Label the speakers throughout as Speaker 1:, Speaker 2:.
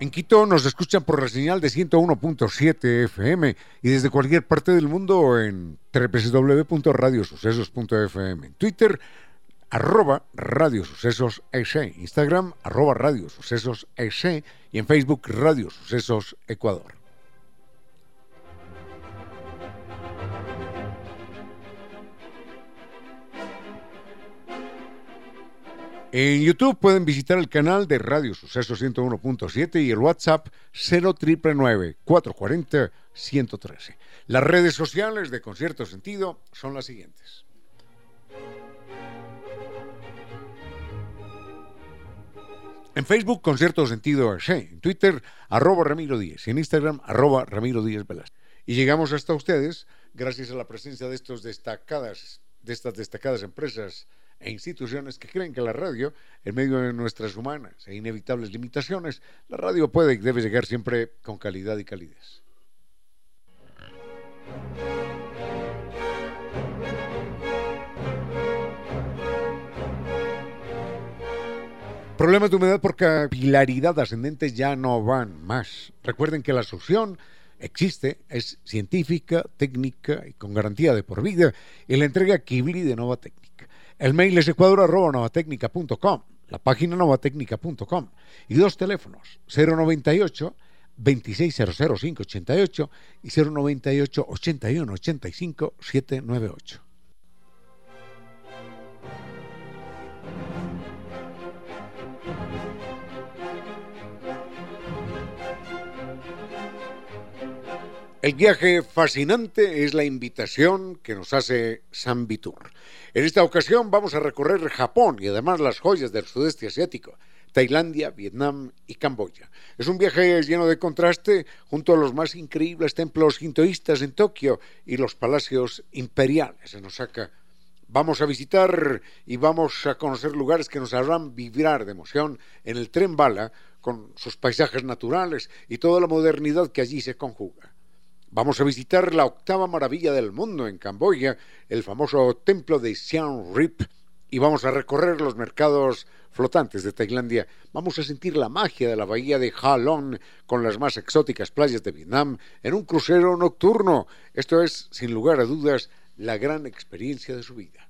Speaker 1: En Quito nos escuchan por la señal de 101.7 FM y desde cualquier parte del mundo en www.radiosucesos.fm. En Twitter, arroba Radio Sucesos Instagram, arroba Radio Sucesos y en Facebook, Radio Sucesos Ecuador. En YouTube pueden visitar el canal de Radio Suceso 101.7 y el WhatsApp 0999 113 Las redes sociales de Concierto Sentido son las siguientes. En Facebook, Concierto Sentido En Twitter, arroba Ramiro Díez. En Instagram, arroba Ramiro Díez Velasco. Y llegamos hasta ustedes gracias a la presencia de, estos destacadas, de estas destacadas empresas e instituciones que creen que la radio, en medio de nuestras humanas e inevitables limitaciones, la radio puede y debe llegar siempre con calidad y calidez. Problemas de humedad por capilaridad ascendente ya no van más. Recuerden que la solución existe, es científica, técnica y con garantía de por vida y la entrega Kibli de Nova Técnica. El mail es ecuador.novatecnica.com, la página novatecnica.com y dos teléfonos, 098 2600588 y 098 81 85 798. El viaje fascinante es la invitación que nos hace San Vitur. En esta ocasión vamos a recorrer Japón y además las joyas del sudeste asiático, Tailandia, Vietnam y Camboya. Es un viaje lleno de contraste junto a los más increíbles templos sintoístas en Tokio y los palacios imperiales en Osaka. Vamos a visitar y vamos a conocer lugares que nos harán vibrar de emoción en el tren bala con sus paisajes naturales y toda la modernidad que allí se conjuga. Vamos a visitar la octava maravilla del mundo en Camboya, el famoso templo de Siam Rip, y vamos a recorrer los mercados flotantes de Tailandia. Vamos a sentir la magia de la bahía de Ha Long con las más exóticas playas de Vietnam en un crucero nocturno. Esto es, sin lugar a dudas, la gran experiencia de su vida.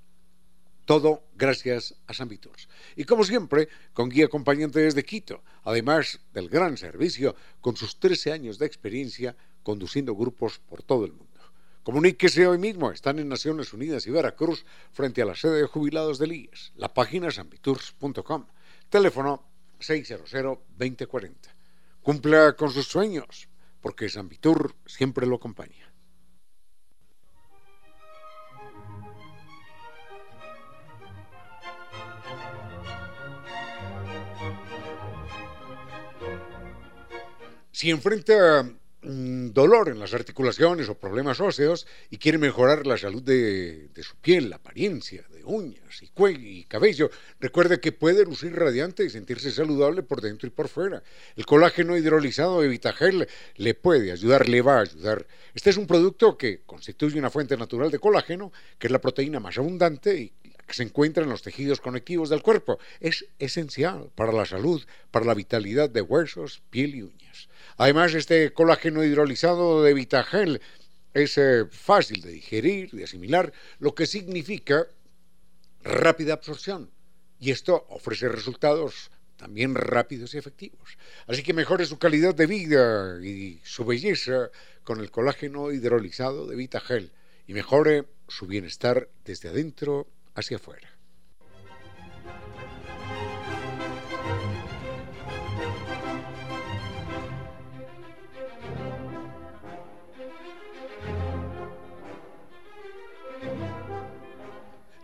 Speaker 1: Todo gracias a San Vitors. Y como siempre, con guía acompañante desde Quito, además del gran servicio, con sus 13 años de experiencia conduciendo grupos por todo el mundo. Comuníquese hoy mismo, están en Naciones Unidas y Veracruz frente a la sede de jubilados del IES. La página es ambitours.com. Teléfono 600-2040. Cumpla con sus sueños, porque Sambitur siempre lo acompaña. Si enfrenta dolor en las articulaciones o problemas óseos y quiere mejorar la salud de, su piel, la apariencia, de uñas y y cabello, recuerde que puede lucir radiante y sentirse saludable por dentro y por fuera. El colágeno hidrolizado de Vitagel le puede ayudar, le va a ayudar. Este es un producto que constituye una fuente natural de colágeno, que es la proteína más abundante y que se encuentra en los tejidos conectivos del cuerpo. Es esencial para la salud, para la vitalidad de huesos, piel y uñas. Además, este colágeno hidrolizado de Vitagel es eh, fácil de digerir, de asimilar, lo que significa rápida absorción. Y esto ofrece resultados también rápidos y efectivos. Así que mejore su calidad de vida y su belleza con el colágeno hidrolizado de Vitagel y mejore su bienestar desde adentro hacia afuera.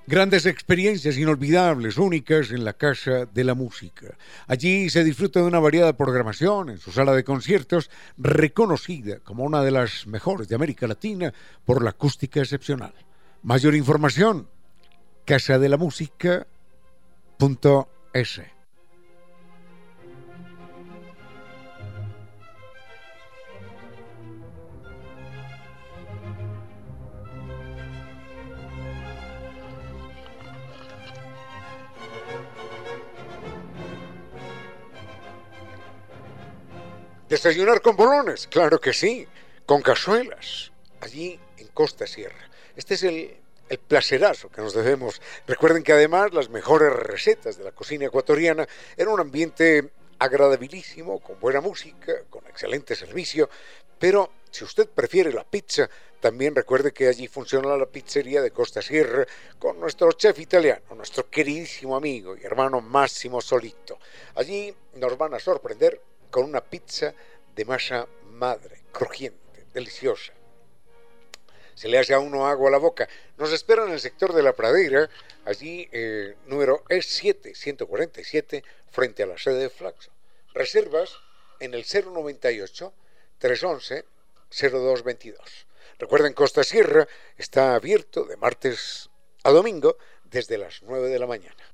Speaker 1: Grandes experiencias inolvidables, únicas en la Casa de la Música. Allí se disfruta de una variada programación en su sala de conciertos, reconocida como una de las mejores de América Latina por la acústica excepcional. Mayor información casadelamusica.es. Desayunar con bolones, claro que sí, con cazuelas, allí en Costa Sierra. Este es el el placerazo que nos debemos. Recuerden que además las mejores recetas de la cocina ecuatoriana eran un ambiente agradabilísimo, con buena música, con excelente servicio, pero si usted prefiere la pizza, también recuerde que allí funciona la pizzería de Costa Sierra con nuestro chef italiano, nuestro queridísimo amigo y hermano Máximo Solito. Allí nos van a sorprender con una pizza de masa madre, crujiente, deliciosa, se le hace a uno agua a la boca. Nos esperan en el sector de la pradera, allí eh, número E7, 147, frente a la sede de Flaxo. Reservas en el 098 311 0222. Recuerden, Costa Sierra está abierto de martes a domingo desde las 9 de la mañana.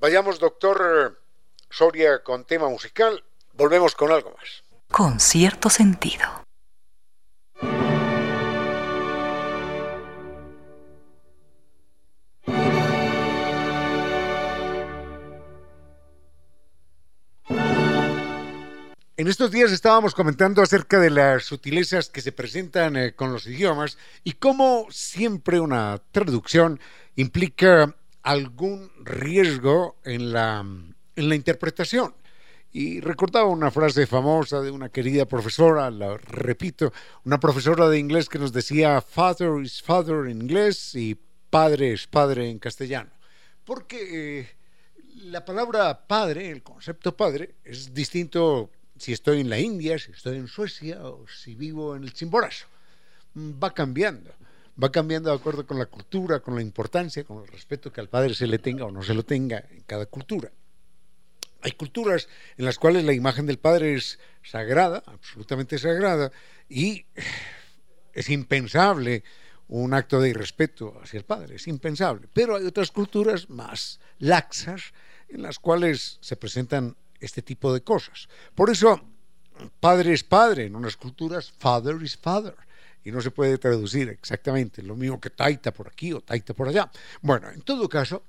Speaker 1: Vayamos, doctor Soria, con tema musical. Volvemos con algo más.
Speaker 2: Con cierto sentido.
Speaker 1: En estos días estábamos comentando acerca de las sutilezas que se presentan eh, con los idiomas y cómo siempre una traducción implica algún riesgo en la, en la interpretación. Y recordaba una frase famosa de una querida profesora, la repito, una profesora de inglés que nos decía father is father en inglés y padre es padre en castellano. Porque eh, la palabra padre, el concepto padre, es distinto si estoy en la India, si estoy en Suecia o si vivo en el Chimborazo. Va cambiando va cambiando de acuerdo con la cultura, con la importancia, con el respeto que al padre se le tenga o no se lo tenga en cada cultura. Hay culturas en las cuales la imagen del padre es sagrada, absolutamente sagrada, y es impensable un acto de irrespeto hacia el padre, es impensable. Pero hay otras culturas más laxas en las cuales se presentan este tipo de cosas. Por eso, padre es padre en unas culturas, father is father y no se puede traducir exactamente lo mismo que taita por aquí o taita por allá. Bueno, en todo caso,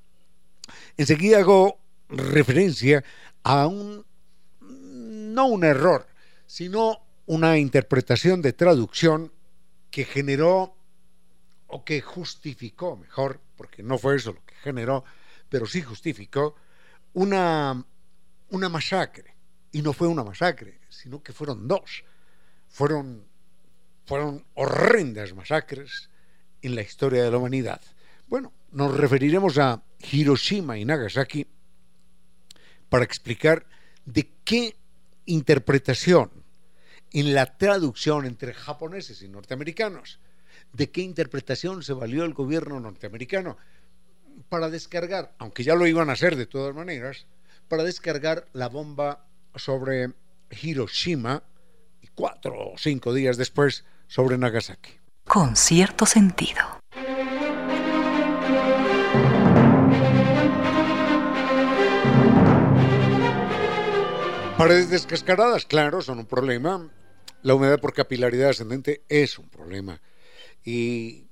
Speaker 1: enseguida hago referencia a un, no un error, sino una interpretación de traducción que generó o que justificó, mejor, porque no fue eso lo que generó, pero sí justificó una, una masacre. Y no fue una masacre, sino que fueron dos. Fueron, fueron horrendas masacres en la historia de la humanidad. Bueno, nos referiremos a Hiroshima y Nagasaki para explicar de qué interpretación en la traducción entre japoneses y norteamericanos, de qué interpretación se valió el gobierno norteamericano para descargar, aunque ya lo iban a hacer de todas maneras, para descargar la bomba sobre Hiroshima y cuatro o cinco días después sobre Nagasaki.
Speaker 2: Con cierto sentido.
Speaker 1: Paredes descascaradas, claro, son un problema. La humedad por capilaridad ascendente es un problema. Y,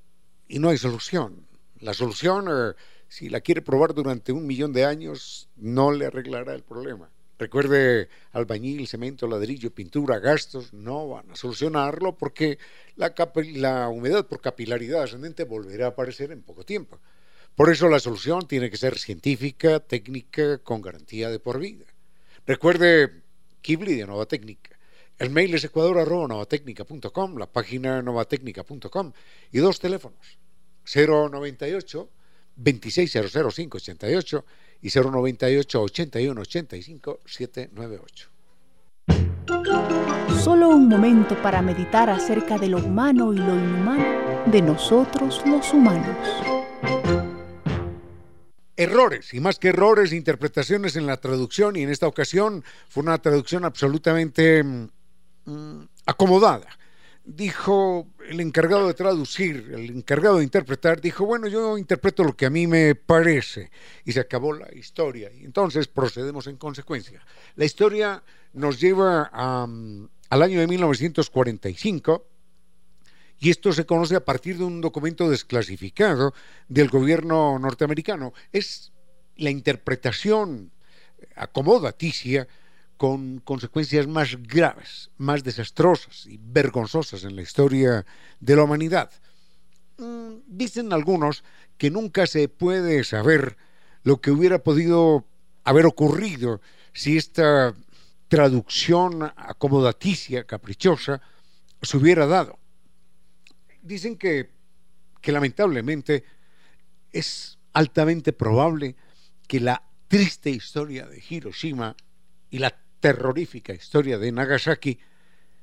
Speaker 1: no hay solución. La solución, eh, si la quiere probar durante un millón de años, no le arreglará el problema. Recuerde, albañil, cemento, ladrillo, pintura, gastos, no van a solucionarlo porque la, humedad por capilaridad ascendente volverá a aparecer en poco tiempo. Por eso la solución tiene que ser científica, técnica, con garantía de por vida. Recuerde Kibli de Nova Técnica. El mail es ecuador.novatecnica.com, la página novatecnica.com y dos teléfonos, 098 2600588 y 098 81 85 798.
Speaker 3: Solo un momento para meditar acerca de lo humano y lo inhumano de nosotros los humanos
Speaker 1: errores, y más que errores, interpretaciones en la traducción, y en esta ocasión fue una traducción absolutamente mm, acomodada. Dijo el encargado de traducir, el encargado de interpretar, dijo, bueno, yo interpreto lo que a mí me parece, y se acabó la historia, y entonces procedemos en consecuencia. La historia nos lleva al año de 1945, y esto se conoce a partir de un documento desclasificado del gobierno norteamericano. Es la interpretación acomodaticia con consecuencias más graves, más desastrosas y vergonzosas en la historia de la humanidad. Mm, dicen algunos que nunca se puede saber lo que hubiera podido haber ocurrido si esta traducción acomodaticia, caprichosa, se hubiera dado dicen que, que lamentablemente es altamente probable que la triste historia de Hiroshima y la terrorífica historia de Nagasaki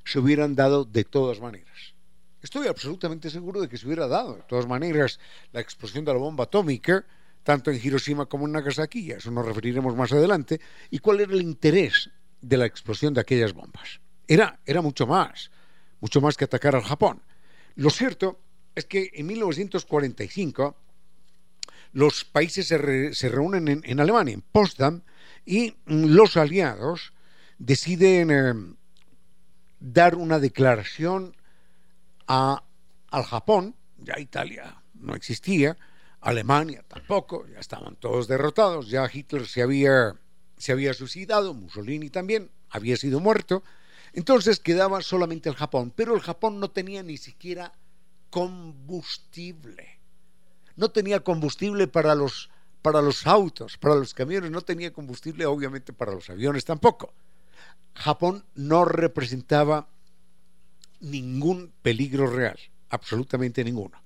Speaker 1: se hubieran dado de todas maneras. Estoy absolutamente seguro de que se hubiera dado de todas maneras la explosión de la bomba atómica, tanto en Hiroshima como en Nagasaki, a eso nos referiremos más adelante, y cuál era el interés de la explosión de aquellas bombas. Era, era mucho más, mucho más que atacar al Japón. Lo cierto es que en 1945 los países se, reúnen en, Alemania, en Potsdam, y los aliados deciden eh, dar una declaración a, al Japón, ya Italia no existía, Alemania tampoco, ya estaban todos derrotados, ya Hitler se había, se había suicidado, Mussolini también había sido muerto, entonces quedaba solamente el Japón, pero el Japón no tenía ni siquiera combustible. No tenía combustible para los, para los autos, para los camiones, no tenía combustible obviamente para los aviones tampoco. Japón no representaba ningún peligro real, absolutamente ninguno.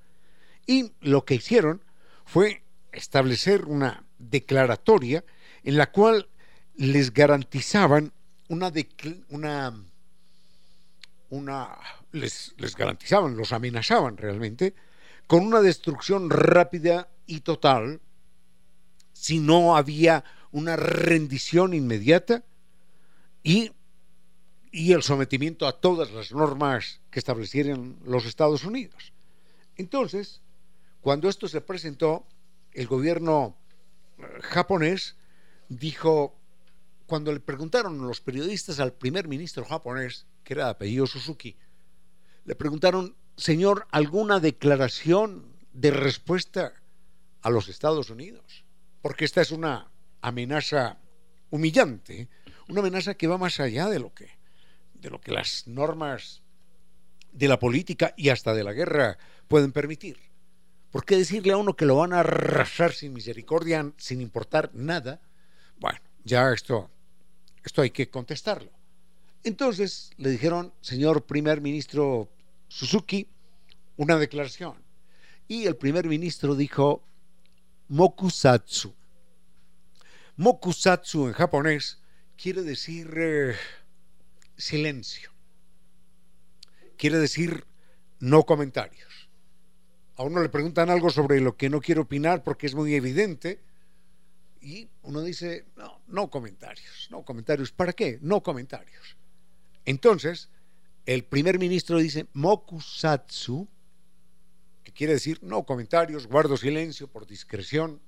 Speaker 1: Y lo que hicieron fue establecer una declaratoria en la cual les garantizaban una, una una, les, les garantizaban, los amenazaban realmente, con una destrucción rápida y total si no había una rendición inmediata y, y, el sometimiento a todas las normas que establecieran los Estados Unidos. Entonces, cuando esto se presentó, el gobierno eh, japonés dijo, cuando le preguntaron los periodistas al primer ministro japonés que era de apellido Suzuki, le preguntaron, señor, ¿alguna declaración de respuesta a los Estados Unidos? Porque esta es una amenaza humillante, una amenaza que va más allá de lo que, de lo que las normas de la política y hasta de la guerra pueden permitir. ¿Por qué decirle a uno que lo van a arrasar sin misericordia, sin importar nada? Bueno, ya esto, esto hay que contestarlo. Entonces le dijeron, señor primer ministro Suzuki, una declaración. Y el primer ministro dijo, Mokusatsu. Mokusatsu en japonés quiere decir eh, silencio. Quiere decir no comentarios. A uno le preguntan algo sobre lo que no quiere opinar porque es muy evidente y uno dice, no, no comentarios, no comentarios. ¿Para qué? No comentarios. Entonces, el primer ministro dice mokusatsu, que quiere decir no comentarios, guardo silencio por discreción,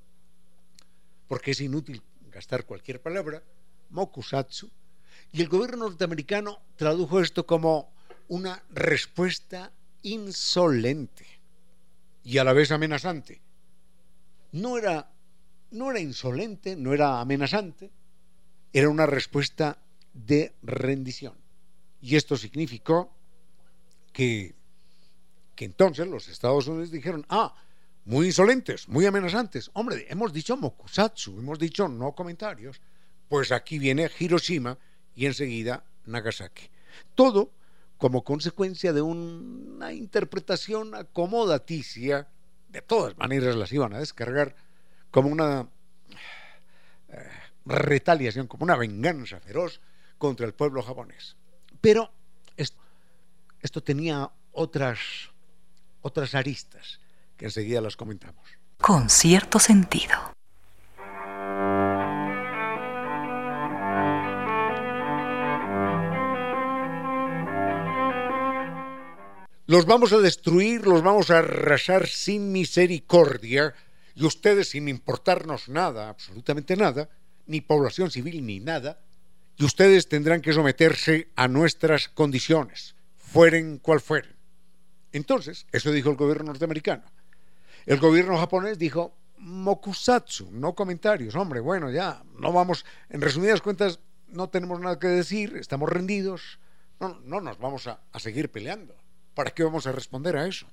Speaker 1: porque es inútil gastar cualquier palabra, mokusatsu, y el gobierno norteamericano tradujo esto como una respuesta insolente y a la vez amenazante. No era, no era insolente, no era amenazante, era una respuesta de rendición. Y esto significó que, que entonces los Estados Unidos dijeron, ah, muy insolentes, muy amenazantes. Hombre, hemos dicho mokusatsu, hemos dicho no comentarios. Pues aquí viene Hiroshima y enseguida Nagasaki. Todo como consecuencia de una interpretación acomodaticia, de todas maneras las iban a descargar como una eh, retaliación, como una venganza feroz contra el pueblo japonés. Pero esto, esto tenía otras, otras aristas que enseguida las comentamos.
Speaker 2: Con cierto sentido.
Speaker 1: Los vamos a destruir, los vamos a arrasar sin misericordia y ustedes sin importarnos nada, absolutamente nada, ni población civil ni nada, y ustedes tendrán que someterse a nuestras condiciones, fueren cual fueren. Entonces, eso dijo el gobierno norteamericano. El gobierno japonés dijo, mokusatsu, no comentarios, hombre, bueno, ya, no vamos, en resumidas cuentas, no tenemos nada que decir, estamos rendidos, no, no nos vamos a, a seguir peleando. ¿Para qué vamos a responder a eso?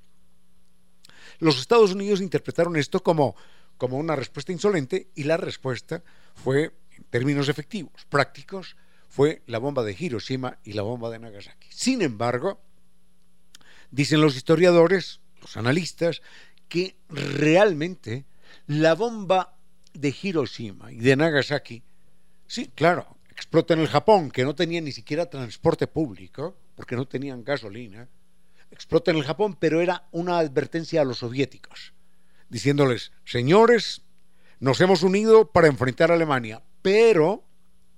Speaker 1: Los Estados Unidos interpretaron esto como, como una respuesta insolente y la respuesta fue términos efectivos, prácticos, fue la bomba de Hiroshima y la bomba de Nagasaki. Sin embargo, dicen los historiadores, los analistas, que realmente la bomba de Hiroshima y de Nagasaki, sí, claro, explota en el Japón, que no tenía ni siquiera transporte público, porque no tenían gasolina, explota en el Japón, pero era una advertencia a los soviéticos, diciéndoles, señores, nos hemos unido para enfrentar a Alemania, pero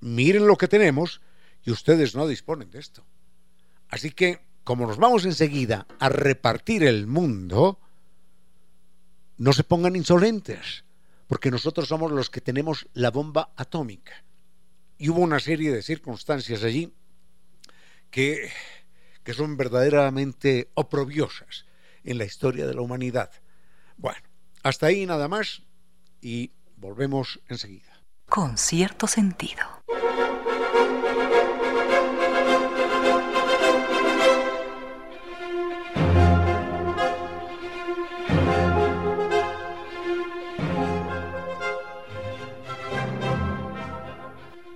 Speaker 1: miren lo que tenemos y ustedes no disponen de esto. Así que, como nos vamos enseguida a repartir el mundo, no se pongan insolentes, porque nosotros somos los que tenemos la bomba atómica. Y hubo una serie de circunstancias allí que, que son verdaderamente oprobiosas en la historia de la humanidad. Bueno, hasta ahí nada más y volvemos enseguida
Speaker 2: con cierto sentido.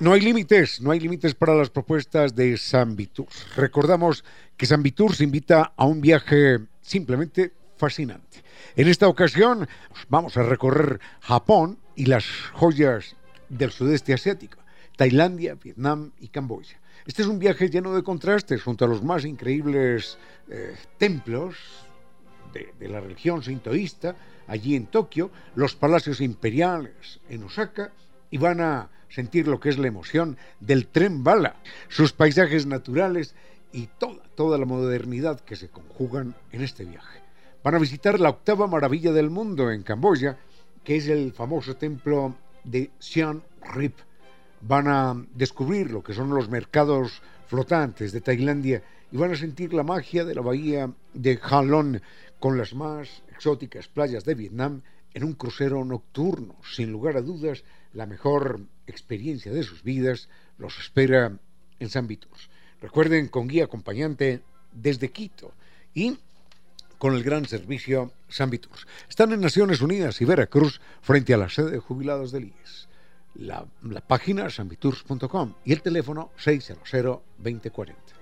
Speaker 1: No hay límites, no hay límites para las propuestas de San Vitur. Recordamos que San Vitur se invita a un viaje simplemente fascinante. En esta ocasión vamos a recorrer Japón y las joyas del sudeste asiático, Tailandia, Vietnam y Camboya. Este es un viaje lleno de contrastes junto a los más increíbles eh, templos de, de, la religión sintoísta allí en Tokio, los palacios imperiales en Osaka y van a sentir lo que es la emoción del tren bala, sus paisajes naturales y toda, toda la modernidad que se conjugan en este viaje. Van a visitar la octava maravilla del mundo en Camboya, que es el famoso templo de Siem Reap. Van a descubrir lo que son los mercados flotantes de Tailandia y van a sentir la magia de la bahía de Halong con las más exóticas playas de Vietnam en un crucero nocturno. Sin lugar a dudas, la mejor experiencia de sus vidas los espera en San Vitus. Recuerden, con guía acompañante desde Quito, y con el gran servicio Sambitours. Están en Naciones Unidas y Veracruz frente a la sede de jubilados del IES. La, la página sambitours.com y el teléfono 600-2040.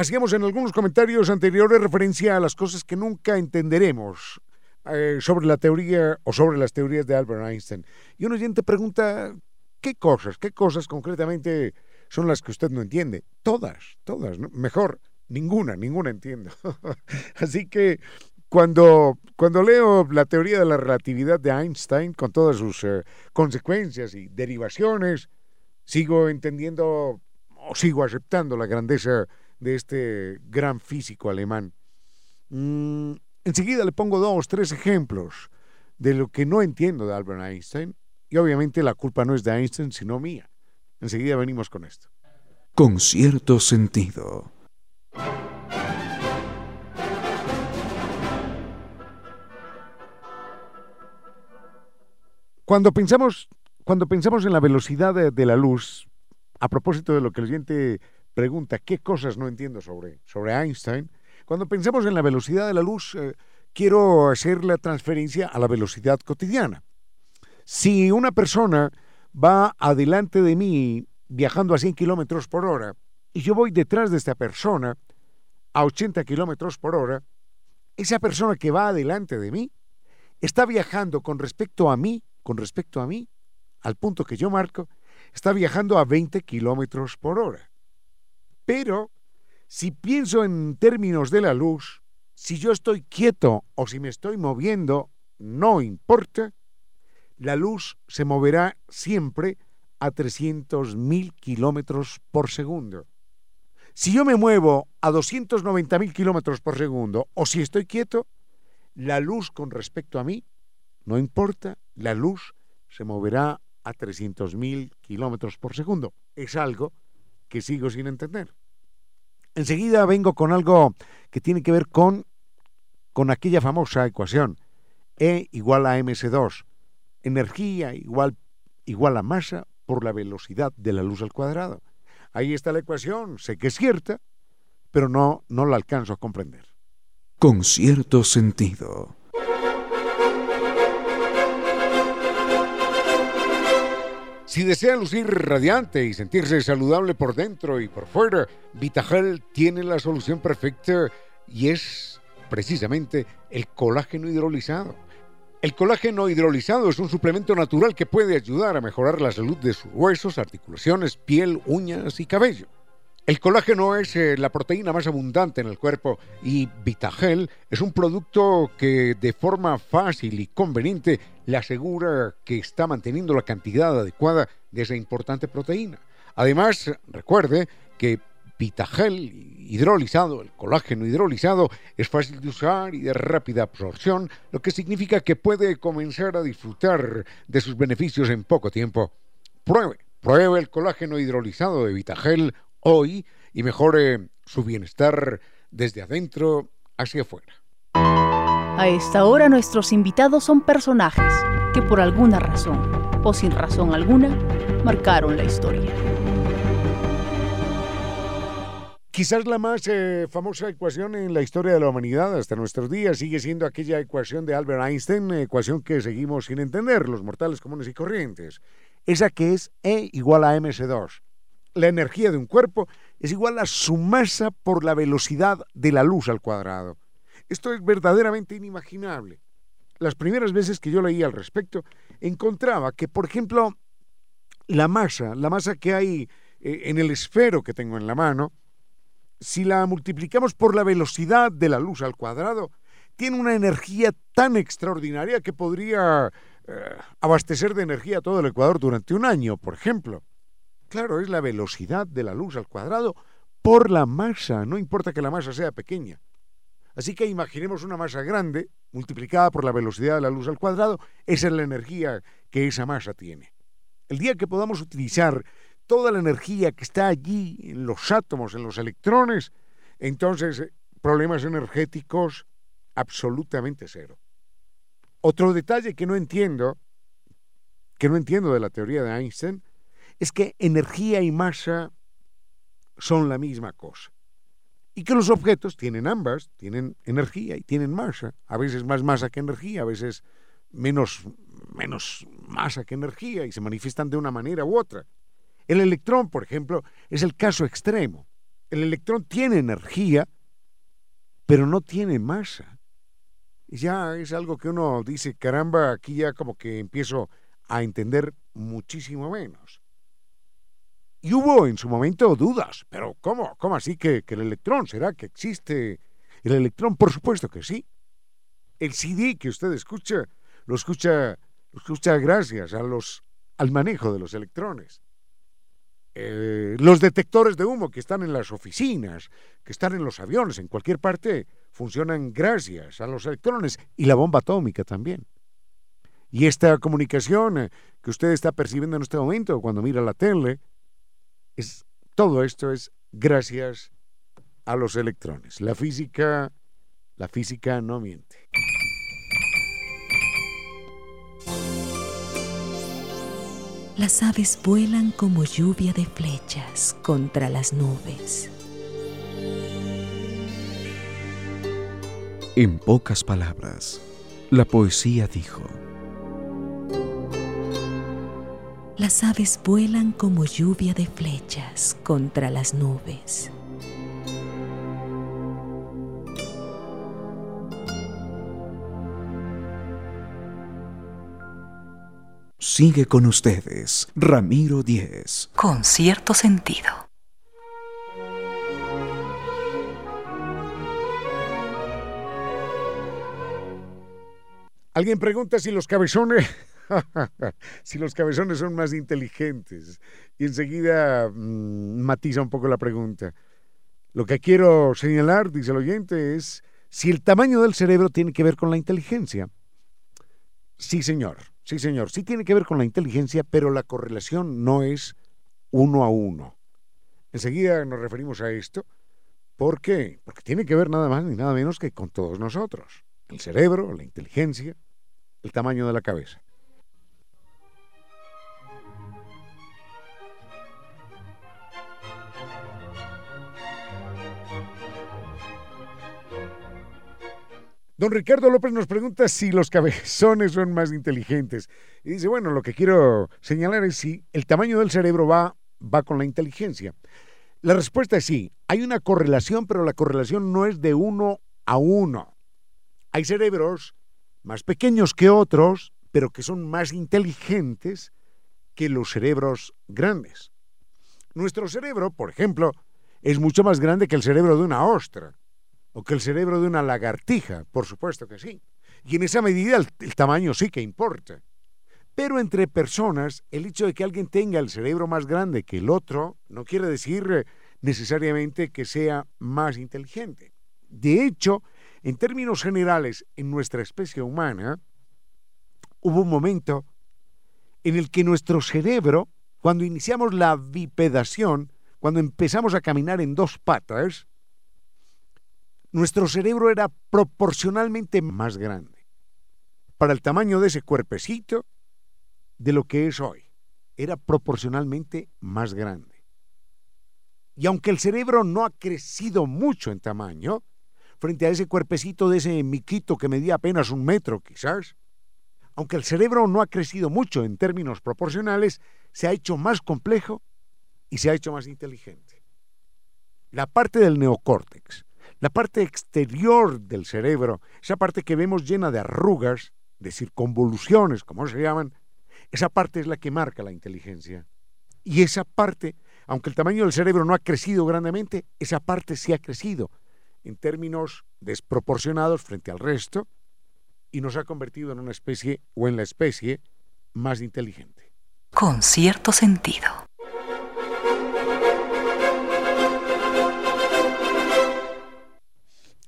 Speaker 1: Hacíamos en algunos comentarios anteriores referencia a las cosas que nunca entenderemos eh, sobre la teoría o sobre las teorías de Albert Einstein. Y un oyente pregunta, ¿qué cosas, qué cosas concretamente son las que usted no entiende? Todas, todas, mejor, ninguna, ninguna entiendo. Así que cuando, cuando leo la teoría de la relatividad de Einstein con todas sus eh, consecuencias y derivaciones, sigo entendiendo o sigo aceptando la grandeza de este gran físico alemán. Mm, enseguida le pongo dos, tres ejemplos de lo que no entiendo de Albert Einstein y obviamente la culpa no es de Einstein sino mía. Enseguida venimos con esto.
Speaker 4: Con cierto sentido.
Speaker 1: Cuando pensamos, cuando pensamos en la velocidad de, de la luz, a propósito de lo que el oyente pregunta qué cosas no entiendo sobre, sobre Einstein, cuando pensamos en la velocidad de la luz, eh, quiero hacer la transferencia a la velocidad cotidiana. Si una persona va adelante de mí viajando a 100 kilómetros por hora y yo voy detrás de esta persona a 80 kilómetros por hora, esa persona que va adelante de mí está viajando con respecto a mí, con respecto a mí, al punto que yo marco, está viajando a 20 kilómetros por hora. Pero si pienso en términos de la luz, si yo estoy quieto o si me estoy moviendo, no importa, la luz se moverá siempre a 300.000 kilómetros por segundo. Si yo me muevo a 290.000 kilómetros por segundo o si estoy quieto, la luz con respecto a mí, no importa, la luz se moverá a 300.000 kilómetros por segundo. Es algo que sigo sin entender. Enseguida vengo con algo que tiene que ver con, con aquella famosa ecuación. E igual a ms2. Energía igual, igual a masa por la velocidad de la luz al cuadrado. Ahí está la ecuación. Sé que es cierta, pero no, no la alcanzo a comprender.
Speaker 4: Con cierto sentido.
Speaker 1: Si desea lucir radiante y sentirse saludable por dentro y por fuera, Vitagel tiene la solución perfecta y es precisamente el colágeno hidrolizado. El colágeno hidrolizado es un suplemento natural que puede ayudar a mejorar la salud de sus huesos, articulaciones, piel, uñas y cabello. El colágeno es eh, la proteína más abundante en el cuerpo y Vitagel es un producto que de forma fácil y conveniente le asegura que está manteniendo la cantidad adecuada de esa importante proteína. Además, recuerde que Vitagel hidrolizado, el colágeno hidrolizado, es fácil de usar y de rápida absorción, lo que significa que puede comenzar a disfrutar de sus beneficios en poco tiempo. Pruebe, pruebe el colágeno hidrolizado de Vitagel hoy y mejore su bienestar desde adentro hacia afuera.
Speaker 3: A esta hora nuestros invitados son personajes que por alguna razón o sin razón alguna marcaron la historia.
Speaker 1: Quizás la más eh, famosa ecuación en la historia de la humanidad hasta nuestros días sigue siendo aquella ecuación de Albert Einstein, ecuación que seguimos sin entender los mortales comunes y corrientes. Esa que es E igual a mc2 la energía de un cuerpo es igual a su masa por la velocidad de la luz al cuadrado. Esto es verdaderamente inimaginable. Las primeras veces que yo leí al respecto, encontraba que, por ejemplo, la masa, la masa que hay eh, en el esfero que tengo en la mano, si la multiplicamos por la velocidad de la luz al cuadrado, tiene una energía tan extraordinaria que podría eh, abastecer de energía todo el Ecuador durante un año, por ejemplo. Claro, es la velocidad de la luz al cuadrado por la masa, no importa que la masa sea pequeña. Así que imaginemos una masa grande multiplicada por la velocidad de la luz al cuadrado, esa es la energía que esa masa tiene. El día que podamos utilizar toda la energía que está allí en los átomos, en los electrones, entonces problemas energéticos absolutamente cero. Otro detalle que no entiendo, que no entiendo de la teoría de Einstein, es que energía y masa son la misma cosa. Y que los objetos tienen ambas, tienen energía y tienen masa. A veces más masa que energía, a veces menos, menos masa que energía y se manifiestan de una manera u otra. El electrón, por ejemplo, es el caso extremo. El electrón tiene energía, pero no tiene masa. Ya es algo que uno dice, caramba, aquí ya como que empiezo a entender muchísimo menos. Y hubo en su momento dudas, pero ¿cómo? ¿Cómo así que, el electrón? ¿Será que existe el electrón? Por supuesto que sí. El CD que usted escucha, lo escucha, lo escucha gracias a los, al manejo de los electrones. Eh, los detectores de humo que están en las oficinas, que están en los aviones, en cualquier parte, funcionan gracias a los electrones y la bomba atómica también. Y esta comunicación eh, que usted está percibiendo en este momento cuando mira la tele, todo esto es gracias a los electrones. La física, la física no miente.
Speaker 5: Las aves vuelan como lluvia de flechas contra las nubes.
Speaker 6: En pocas palabras, la poesía dijo,
Speaker 5: Las aves vuelan como lluvia de flechas contra las nubes.
Speaker 6: Sigue con ustedes, Ramiro Díez.
Speaker 2: Con cierto sentido.
Speaker 1: Alguien pregunta si los cabezones si los cabezones son más inteligentes. Y enseguida mm, matiza un poco la pregunta. Lo que quiero señalar, dice el oyente, es si el tamaño del cerebro tiene que ver con la inteligencia. Sí, señor, sí, señor, sí tiene que ver con la inteligencia, pero la correlación no es uno a uno. Enseguida nos referimos a esto. ¿Por qué? Porque tiene que ver nada más ni nada menos que con todos nosotros. El cerebro, la inteligencia, el tamaño de la cabeza. Don Ricardo López nos pregunta si los cabezones son más inteligentes. Y dice, bueno, lo que quiero señalar es si el tamaño del cerebro va, va con la inteligencia. La respuesta es sí. Hay una correlación, pero la correlación no es de uno a uno. Hay cerebros más pequeños que otros, pero que son más inteligentes que los cerebros grandes. Nuestro cerebro, por ejemplo, es mucho más grande que el cerebro de una ostra o que el cerebro de una lagartija, por supuesto que sí. Y en esa medida el, tamaño sí que importa. Pero entre personas, el hecho de que alguien tenga el cerebro más grande que el otro no quiere decir eh, necesariamente que sea más inteligente. De hecho, en términos generales, en nuestra especie humana, hubo un momento en el que nuestro cerebro, cuando iniciamos la bipedación, cuando empezamos a caminar en dos patas, nuestro cerebro era proporcionalmente más grande para el tamaño de ese cuerpecito de lo que es hoy. Era proporcionalmente más grande. Y aunque el cerebro no ha crecido mucho en tamaño, frente a ese cuerpecito de ese miquito que medía apenas un metro quizás, aunque el cerebro no ha crecido mucho en términos proporcionales, se ha hecho más complejo y se ha hecho más inteligente. La parte del neocórtex, la parte exterior del cerebro, esa parte que vemos llena de arrugas, de circunvoluciones, como se llaman, esa parte es la que marca la inteligencia. Y esa parte, aunque el tamaño del cerebro no ha crecido grandemente, esa parte sí ha crecido en términos desproporcionados frente al resto y nos ha convertido en una especie o en la especie más inteligente.
Speaker 2: Con cierto sentido.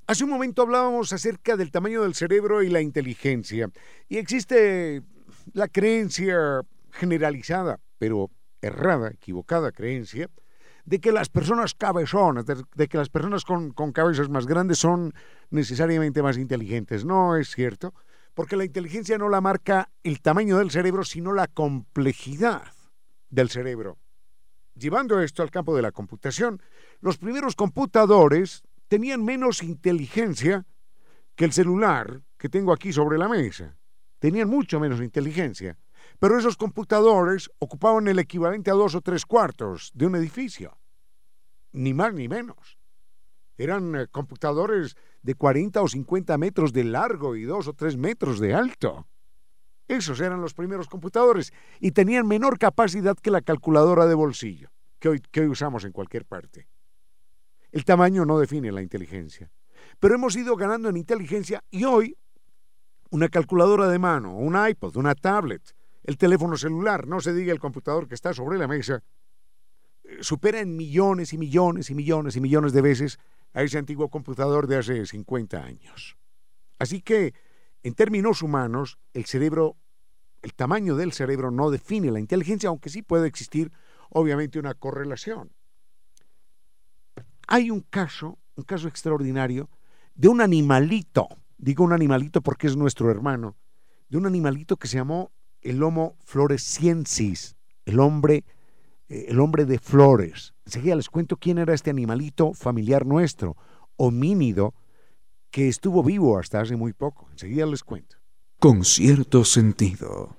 Speaker 1: Hace un momento hablábamos acerca del tamaño del cerebro y la inteligencia. Y existe la creencia generalizada, pero errada, equivocada creencia, de que las personas cabezonas, de, que las personas con, con cabezas más grandes son necesariamente más inteligentes. No es cierto, porque la inteligencia no la marca el tamaño del cerebro, sino la complejidad del cerebro. Llevando esto al campo de la computación, los primeros computadores tenían menos inteligencia que el celular que tengo aquí sobre la mesa. Tenían mucho menos inteligencia. Pero esos computadores ocupaban el equivalente a dos o tres cuartos de un edificio. Ni más ni menos. Eran eh, computadores de 40 o 50 metros de largo y dos o tres metros de alto. Esos eran los primeros computadores y tenían menor capacidad que la calculadora de bolsillo, que hoy, que hoy usamos en cualquier parte. El tamaño no define la inteligencia, pero hemos ido ganando en inteligencia y hoy una calculadora de mano, un iPod, una tablet, el teléfono celular, no se diga el computador que está sobre la mesa, eh, supera en millones y millones y millones y millones de veces a ese antiguo computador de hace 50 años. Así que, en términos humanos, el cerebro, el tamaño del cerebro no define la inteligencia, aunque sí puede existir, obviamente, una correlación. Hay un caso, un caso extraordinario, de un animalito, digo un animalito porque es nuestro hermano, de un animalito que se llamó el Homo floresiensis, el hombre, eh, el hombre de flores. Enseguida les cuento quién era este animalito familiar nuestro, homínido, que estuvo vivo hasta hace muy poco. Enseguida les cuento.
Speaker 6: Con cierto sentido.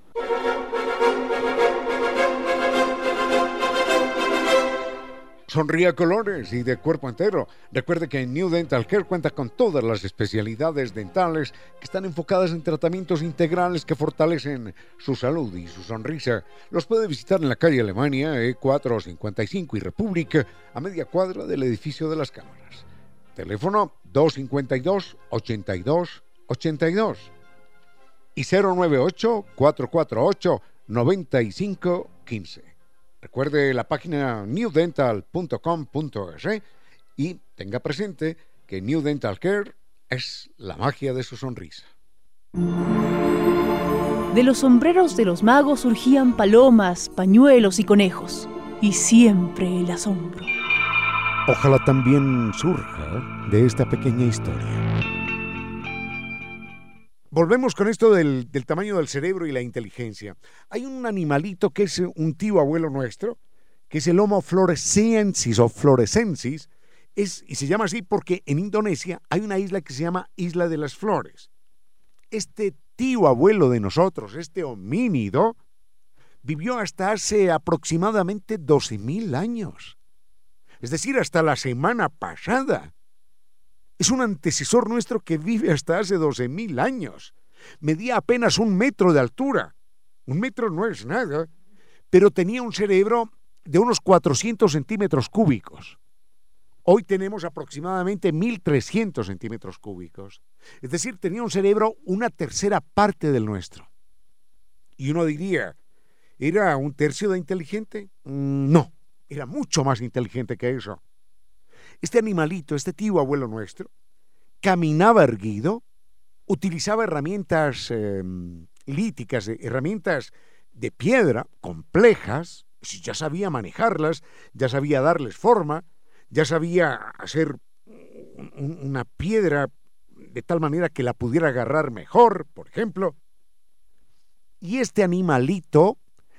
Speaker 1: Sonría colores y de cuerpo entero. Recuerde que New Dental Care cuenta con todas las especialidades dentales que están enfocadas en tratamientos integrales que fortalecen su salud y su sonrisa. Los puede visitar en la calle Alemania, E455 y República, a media cuadra del edificio de las cámaras. Teléfono 252-8282 y 098-448-9515. Recuerde la página newdental.com.es y tenga presente que New Dental Care es la magia de su sonrisa.
Speaker 3: De los sombreros de los magos surgían palomas, pañuelos y conejos, y siempre el asombro.
Speaker 1: Ojalá también surja de esta pequeña historia. Volvemos con esto del, tamaño del cerebro y la inteligencia. Hay un animalito que es un tío abuelo nuestro, que es el Homo floresiensis o florescensis, es, y se llama así porque en Indonesia hay una isla que se llama Isla de las Flores. Este tío abuelo de nosotros, este homínido, vivió hasta hace aproximadamente 12.000 años. Es decir, hasta la semana pasada. Es un antecesor nuestro que vive hasta hace 12.000 años. Medía apenas un metro de altura. Un metro no es nada, pero tenía un cerebro de unos 400 centímetros cúbicos. Hoy tenemos aproximadamente 1.300 centímetros cúbicos. Es decir, tenía un cerebro una tercera parte del nuestro. Y uno diría, ¿era un tercio de inteligente? Mm, no, era mucho más inteligente que eso. Este animalito, este tío abuelo nuestro, caminaba erguido, utilizaba herramientas em, líticas, eh, herramientas de piedra complejas, ya sabía manejarlas, ya sabía darles forma, ya sabía hacer una piedra de tal manera que la pudiera agarrar mejor, por ejemplo. Y este animalito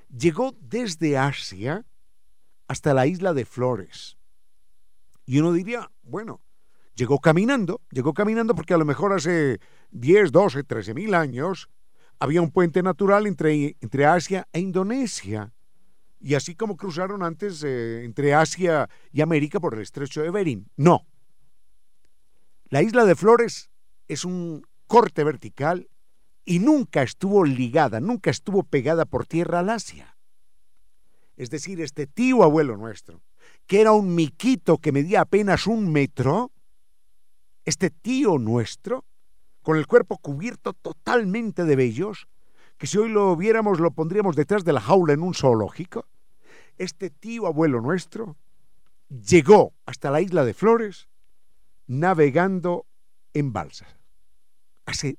Speaker 1: llegó desde Asia hasta la isla de Flores. Y uno diría, bueno, llegó caminando, llegó caminando porque a lo mejor hace 10, 12, 13 mil años había un puente natural entre, entre Asia e Indonesia. Y así como cruzaron antes eh, entre Asia y América por el estrecho de Bering. No. La isla de Flores es un corte vertical y nunca estuvo ligada, nunca estuvo pegada por tierra al Asia. Es decir, este tío abuelo nuestro que era un miquito que medía apenas un metro, este tío nuestro, con el cuerpo cubierto totalmente de vellos, que si hoy lo viéramos lo pondríamos detrás de la jaula en un zoológico, este tío abuelo nuestro llegó hasta la isla de Flores navegando en balsas. Hace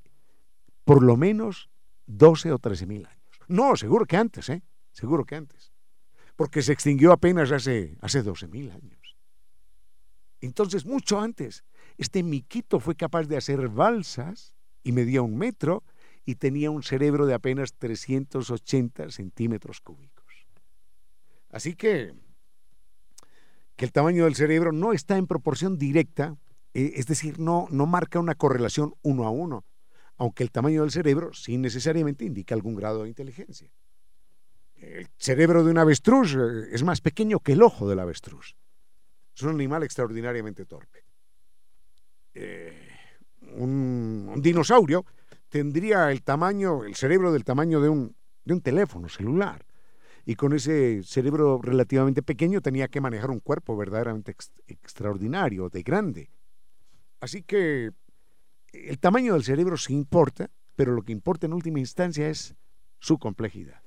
Speaker 1: por lo menos 12 o 13 mil años. No, seguro que antes, ¿eh? Seguro que antes porque se extinguió apenas hace, hace 12.000 años. Entonces, mucho antes, este miquito fue capaz de hacer balsas y medía un metro y tenía un cerebro de apenas 380 centímetros cúbicos. Así que, que el tamaño del cerebro no está en proporción directa, eh, es decir, no, no marca una correlación uno a uno, aunque el tamaño del cerebro sí necesariamente indica algún grado de inteligencia. El cerebro de un avestruz eh, es más pequeño que el ojo del avestruz. Es un animal extraordinariamente torpe. Eh, un, dinosaurio tendría el tamaño, el cerebro del tamaño de un, de un teléfono celular. Y con ese cerebro relativamente pequeño tenía que manejar un cuerpo verdaderamente extraordinario, de grande. Así que el tamaño del cerebro sí importa, pero lo que importa en última instancia es su complejidad.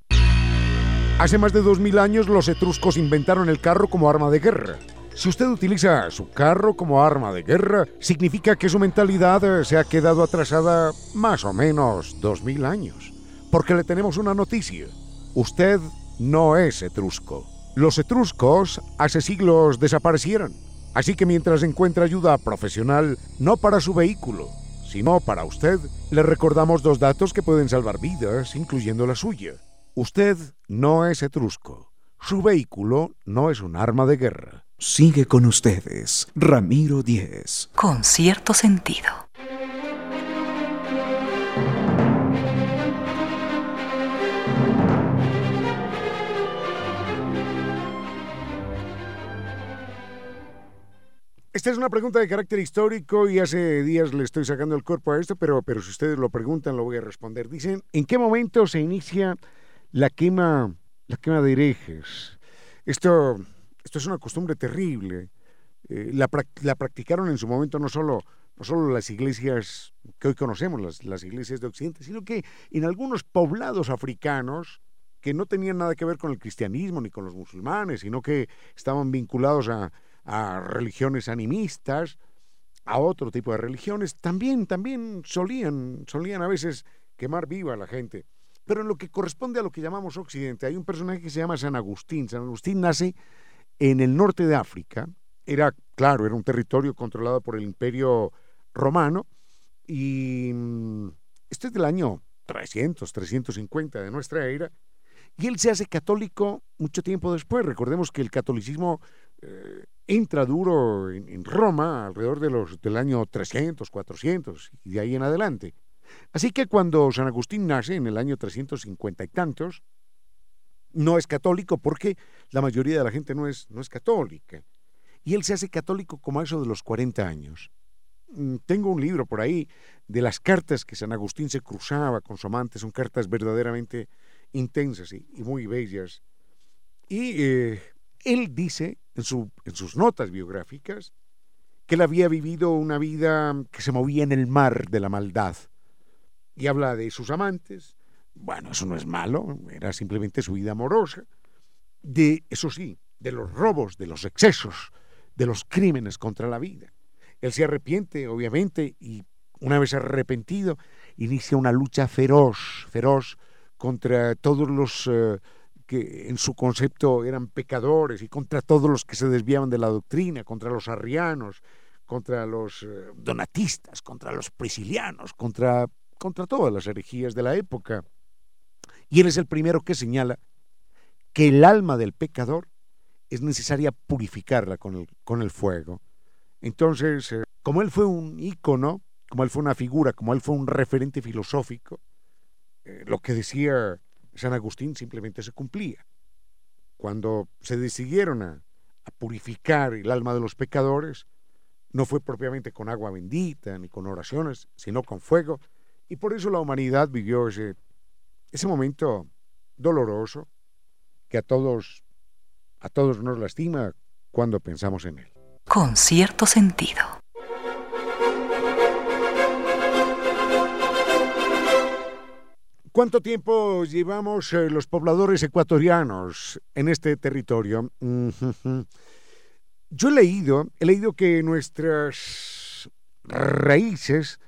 Speaker 1: Hace más de 2000 años los etruscos inventaron el carro como arma de guerra. Si usted utiliza su carro como arma de guerra, significa que su mentalidad eh, se ha quedado atrasada más o menos 2000 años. Porque le tenemos una noticia. Usted no es etrusco. Los etruscos hace siglos desaparecieron. Así que mientras encuentra ayuda profesional, no para su vehículo, sino para usted, le recordamos dos datos que pueden salvar vidas, incluyendo la suya. Usted no es etrusco. Su vehículo no es un arma de guerra.
Speaker 6: Sigue con ustedes, Ramiro Díez.
Speaker 2: Con cierto sentido.
Speaker 1: Esta es una pregunta de carácter histórico y hace días le estoy sacando el cuerpo a esto, pero, pero si ustedes lo preguntan lo voy a responder. Dicen, ¿en qué momento se inicia la quema, la quema de herejes? Esto, esto es una costumbre terrible. Eh, la, practicaron en su momento no solo, no solo las iglesias que hoy conocemos, las, las iglesias de Occidente, sino que en algunos poblados africanos que no tenían nada que ver con el cristianismo ni con los musulmanes, sino que estaban vinculados a, a religiones animistas, a otro tipo de religiones, también, también solían, solían a veces quemar viva a la gente. Pero en lo que corresponde a lo que llamamos Occidente, hay un personaje que se llama San Agustín. San Agustín nace en el norte de África. Era, claro, era un territorio controlado por el Imperio Romano. Y mm, esto es del año 300, 350 de nuestra era. Y él se hace católico mucho tiempo después. Recordemos que el catolicismo eh, entra duro en, Roma alrededor de los, del año 300, 400 y de ahí en adelante. Así que cuando San Agustín nace en el año 350 y tantos, no es católico porque la mayoría de la gente no es, no es católica. Y él se hace católico como a eso de los 40 años. Mm, tengo un libro por ahí de las cartas que San Agustín se cruzaba con su amante, son cartas verdaderamente intensas y, muy bellas. Y eh, él dice en, sus notas biográficas que él había vivido una vida que se movía en el mar de la maldad. Y habla de sus amantes. Bueno, eso no es malo, era simplemente su vida amorosa. De, eso sí, de los robos, de los excesos, de los crímenes contra la vida. Él se arrepiente, obviamente, y una vez arrepentido, inicia una lucha feroz, feroz contra todos los eh, que en su concepto eran pecadores y contra todos los que se desviaban de la doctrina, contra los arrianos, contra los eh, donatistas, contra los priscilianos, contra, contra todas las herejías de la época. Y él es el primero que señala que el alma del pecador es necesaria purificarla con el, con el fuego. Entonces, eh, como él fue un ícono, como él fue una figura, como él fue un referente filosófico, eh, lo que decía San Agustín simplemente se cumplía. Cuando se decidieron a, purificar el alma de los pecadores, no fue propiamente con agua bendita ni con oraciones, sino con fuego, y por eso la humanidad vivió ese, ese momento doloroso que a todos, a todos nos lastima cuando pensamos en él.
Speaker 2: Con cierto sentido.
Speaker 1: ¿Cuánto tiempo llevamos eh, los pobladores ecuatorianos en este territorio? Yo he leído, he leído que nuestras raíces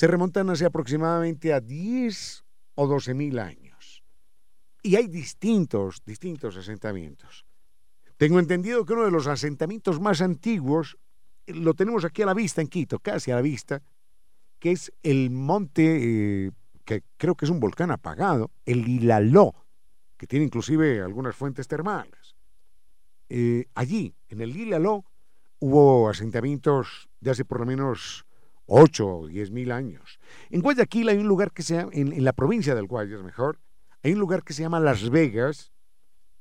Speaker 1: se remontan hace aproximadamente a 10 o 12 mil años. Y hay distintos, distintos asentamientos. Tengo entendido que uno de los asentamientos más antiguos lo tenemos aquí a la vista en Quito, casi a la vista, que es el monte eh, que creo que es un volcán apagado, el Ilaló, que tiene inclusive algunas fuentes termales. Eh, allí, en el Ilaló, hubo asentamientos de hace por lo menos 8 o 10 mil años. En Guayaquil hay un lugar que se llama, en, la provincia del Guayas mejor, hay un lugar que se llama Las Vegas,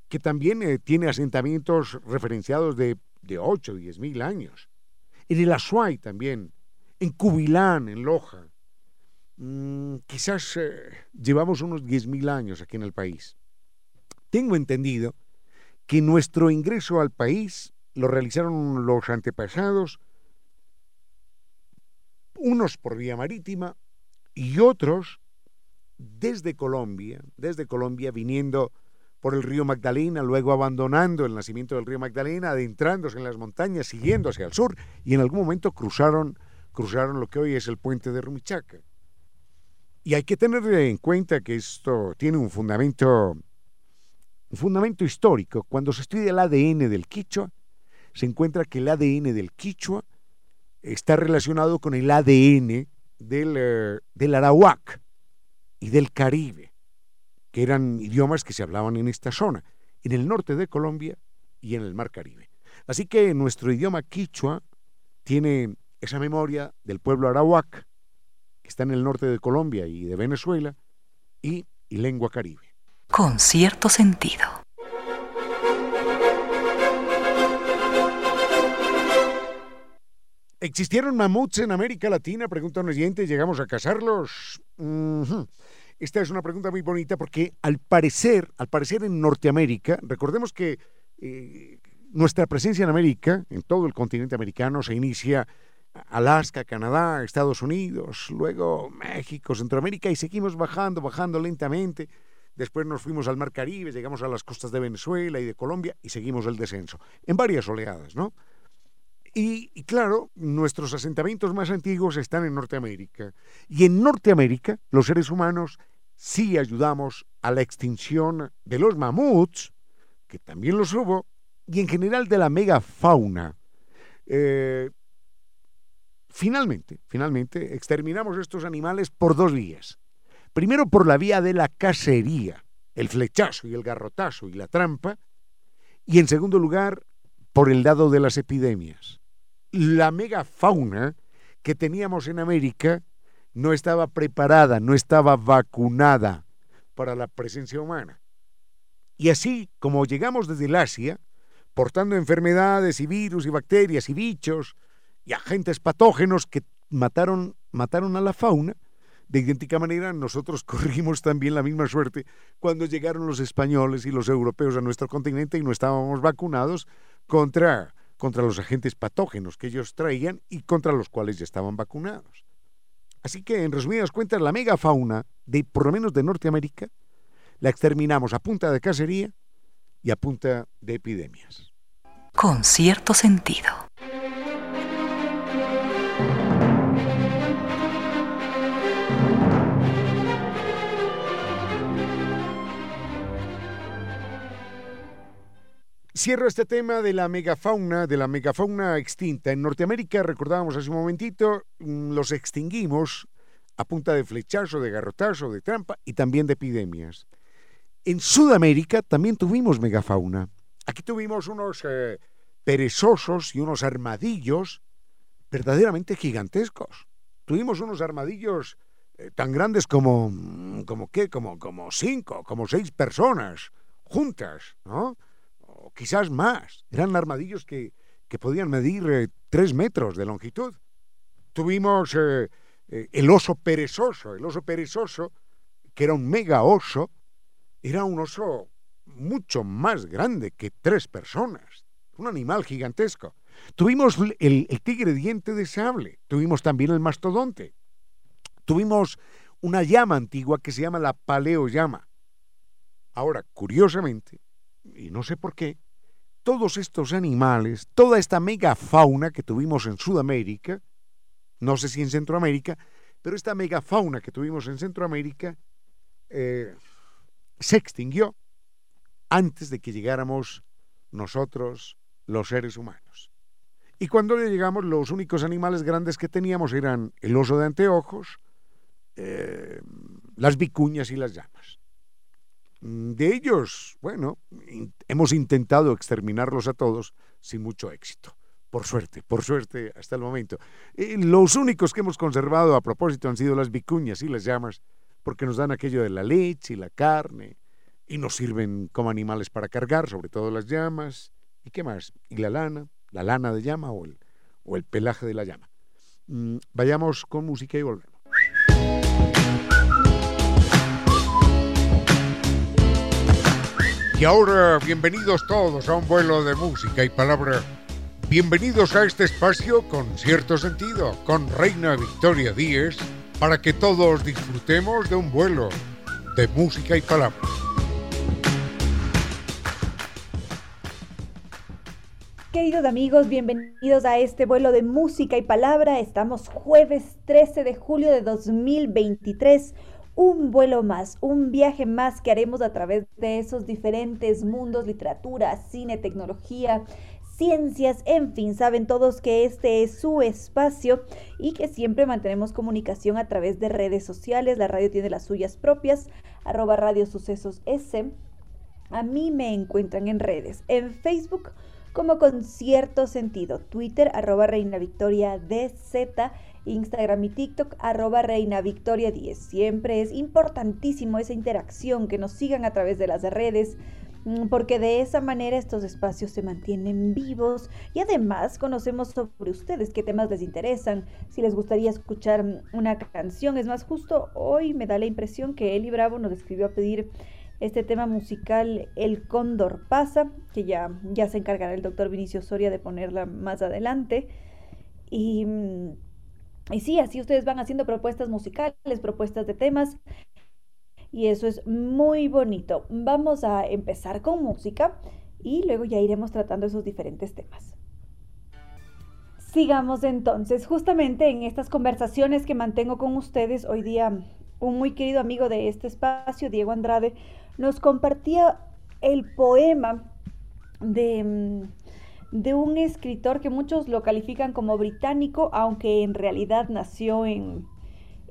Speaker 1: que también eh, tiene asentamientos referenciados de, de 8 o 10 mil años. En el Azuay también, en Cubilán, en Loja. Mm, quizás eh, llevamos unos 10 mil años aquí en el país. Tengo entendido que nuestro ingreso al país lo realizaron los antepasados, unos por vía marítima y otros desde Colombia, desde Colombia viniendo por el río Magdalena, luego abandonando el nacimiento del río Magdalena, adentrándose en las montañas, siguiéndose al sur, y en algún momento cruzaron, cruzaron lo que hoy es el puente de Rumichaca. Y hay que tener en cuenta que esto tiene un fundamento, un fundamento histórico. Cuando se estudia el ADN del Quichua, se encuentra que el ADN del Quichua está relacionado con el ADN del, eh, del Arawak y del Caribe, que eran idiomas que se hablaban en esta zona, en el norte de Colombia y en el Mar Caribe. Así que nuestro idioma quichua tiene esa memoria del pueblo arawak, que está en el norte de Colombia y de Venezuela, y, y lengua caribe.
Speaker 2: Con cierto sentido.
Speaker 1: ¿Existieron mamuts en América Latina? Pregunta un oyente. ¿Llegamos a cazarlos? Esta es una pregunta muy bonita porque al parecer, al parecer en Norteamérica, recordemos que eh, nuestra presencia en América, en todo el continente americano, se inicia Alaska, Canadá, Estados Unidos, luego México, Centroamérica y seguimos bajando, bajando lentamente. Después nos fuimos al Mar Caribe, llegamos a las costas de Venezuela y de Colombia y seguimos el descenso, en varias oleadas, ¿no? Y, claro, nuestros asentamientos más antiguos están en Norteamérica. Y en Norteamérica, los seres humanos sí ayudamos a la extinción de los mamuts, que también los hubo, y en general de la megafauna. Eh, finalmente, finalmente, exterminamos estos animales por dos vías. Primero por la vía de la cacería, el flechazo y el garrotazo y la trampa, y en segundo lugar, por el lado de las epidemias la megafauna que teníamos en América no estaba preparada, no estaba vacunada para la presencia humana. Y así como llegamos desde el Asia, portando enfermedades y virus y bacterias y bichos y agentes patógenos que mataron, mataron a la fauna, de idéntica manera nosotros corrimos también la misma suerte cuando llegaron los españoles y los europeos a nuestro continente y no estábamos vacunados contra contra los agentes patógenos que ellos traían y contra los cuales ya estaban vacunados. Así que, en resumidas cuentas, la megafauna, de, por lo menos de Norteamérica, la exterminamos a punta de cacería y a punta de epidemias.
Speaker 2: Con cierto sentido.
Speaker 1: Cierro este tema de la megafauna, de la megafauna extinta. En Norteamérica, recordábamos hace un momentito, mm, los extinguimos a punta de flechazo, de garrotazo, de trampa y también de epidemias. En Sudamérica también tuvimos megafauna. Aquí tuvimos unos eh, perezosos y unos armadillos verdaderamente gigantescos. Tuvimos unos armadillos eh, tan grandes como, mm, como qué, como, como cinco, como seis personas juntas, ¿no? Quizás más. Eran armadillos que, podían medir eh, tres metros de longitud. Tuvimos eh, eh, el oso perezoso. El oso perezoso, que era un mega oso, era un oso mucho más grande que tres personas. Un animal gigantesco. Tuvimos el, el tigre diente de sable. Tuvimos también el mastodonte. Tuvimos una llama antigua que se llama la paleollama. Ahora, curiosamente, y no sé por qué, todos estos animales, toda esta megafauna que tuvimos en Sudamérica, no sé si en Centroamérica, pero esta megafauna que tuvimos en Centroamérica eh, se extinguió antes de que llegáramos nosotros, los seres humanos. Y cuando le llegamos, los únicos animales grandes que teníamos eran el oso de anteojos, eh, las vicuñas y las llamas. Mm, de ellos, bueno, hemos intentado exterminarlos a todos sin mucho éxito. Por suerte, por suerte, hasta el momento. Eh, los únicos que hemos conservado a propósito han sido las vicuñas y las llamas, porque nos dan aquello de la leche y la carne, y nos sirven como animales para cargar, sobre todo las llamas. ¿Y qué más? Y la lana, la lana de llama o el, pelaje de la llama. Mm, vayamos con música y volvemos. Y ahora, bienvenidos todos a un vuelo de música y palabra. Bienvenidos a este espacio con cierto sentido, con Reina Victoria Díez, para que todos disfrutemos de un vuelo de música y palabra.
Speaker 7: Queridos amigos, bienvenidos a este vuelo de música y palabra. Estamos jueves 13 de julio de 2023 un vuelo más, un viaje más que haremos a través de esos diferentes mundos, literatura, cine, tecnología, ciencias, en fin, saben todos que este es su espacio y que siempre mantenemos comunicación a través de redes sociales. La radio tiene las suyas propias, arroba Radio Sucesos S. A mí me encuentran en redes, en Facebook como con cierto sentido, Twitter arroba Reina Victoria Instagram y TikTok, arroba Reina Victoria 10. Siempre es importantísimo esa interacción, que nos sigan a través de las redes, mm, porque de esa manera estos espacios se mantienen vivos y además conocemos sobre ustedes qué temas les interesan, si les gustaría escuchar mm, una canción. Es más, justo hoy me da la impresión que Eli Bravo nos escribió a pedir este tema musical El Cóndor pasa, que ya, ya se encargará el doctor Vinicio Soria de ponerla más adelante. Y mm, y sí, así ustedes van haciendo propuestas musicales, propuestas de temas. Y eso es muy bonito. Vamos a empezar con música y luego ya iremos tratando esos diferentes temas. Sigamos entonces, justamente en estas conversaciones que mantengo con ustedes, hoy día un muy querido amigo de este espacio, Diego Andrade, nos compartía el poema de mm, de un escritor que muchos lo califican como británico, aunque en realidad nació en,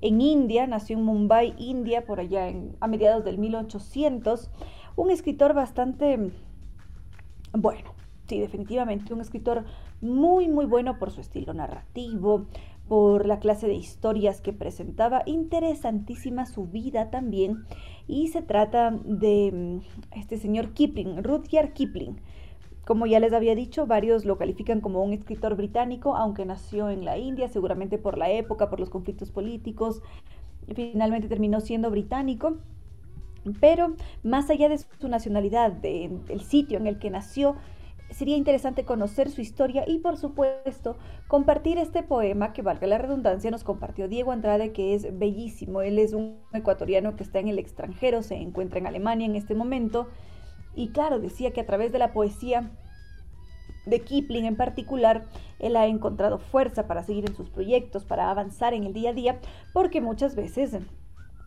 Speaker 7: en India, nació en Mumbai, India, por allá a mediados del 1800. Un escritor bastante, bueno, sí, definitivamente, un escritor muy, muy bueno por su estilo narrativo, por la clase de historias que presentaba, interesantísima su vida también, y se trata de mm, este señor Kipling, Rudyard Kipling. Como ya les había dicho, varios lo califican como un escritor británico, aunque nació en la India, seguramente por la época, por los conflictos políticos. Finalmente terminó siendo británico. Pero más allá de su nacionalidad, del sitio en el que nació, sería interesante conocer su historia y por supuesto compartir este poema que valga la redundancia nos compartió Diego Andrade que es bellísimo. Él es un ecuatoriano que está en el extranjero, se encuentra en Alemania en este momento y claro, decía que a través de la poesía de Kipling en particular, él ha encontrado fuerza para seguir en sus proyectos, para avanzar en el día a día, porque muchas veces,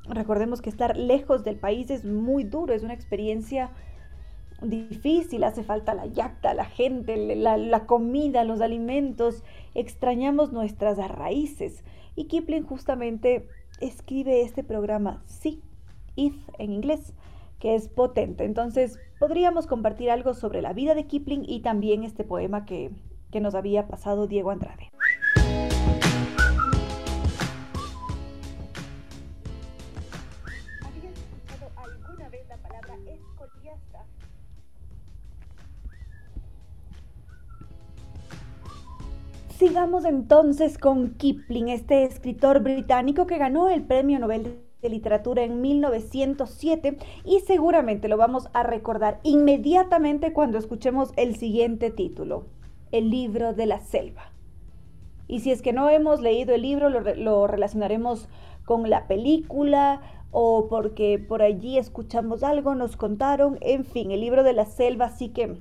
Speaker 7: recordemos que estar lejos del país es muy duro, es una experiencia difícil, hace falta la yacta, la gente, la, comida, los alimentos, extrañamos nuestras raíces. Y Kipling justamente escribe este programa, sí, If en inglés, que es potente. Entonces, podríamos compartir algo sobre la vida de Kipling y también este poema que, que nos había pasado Diego Andrade. Sigamos entonces con Kipling, este escritor británico que ganó el Premio Nobel de Literatura en 1907 y seguramente lo vamos a recordar inmediatamente cuando escuchemos el siguiente título, El libro de la selva. Y si es que no hemos leído el libro, lo, relacionaremos con la película o porque por allí escuchamos algo, nos contaron, en fin, el libro de la selva sí que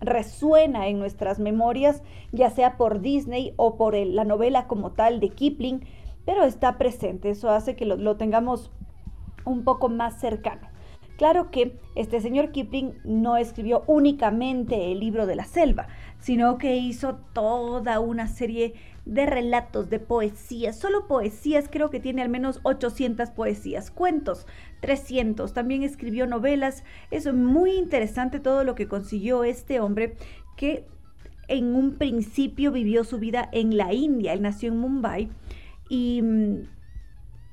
Speaker 7: resuena en nuestras memorias, ya sea por Disney o por la novela como tal de Kipling, pero está presente. Eso hace que lo, tengamos un poco más cercano. Claro que este señor Kipling no escribió únicamente el libro de la selva, sino que hizo toda una serie de relatos, de poesías, solo poesías, creo que tiene al menos 800 poesías, cuentos, 300, también escribió novelas, es muy interesante todo lo que consiguió este hombre que en un principio vivió su vida en la India, él nació en Mumbai y mm,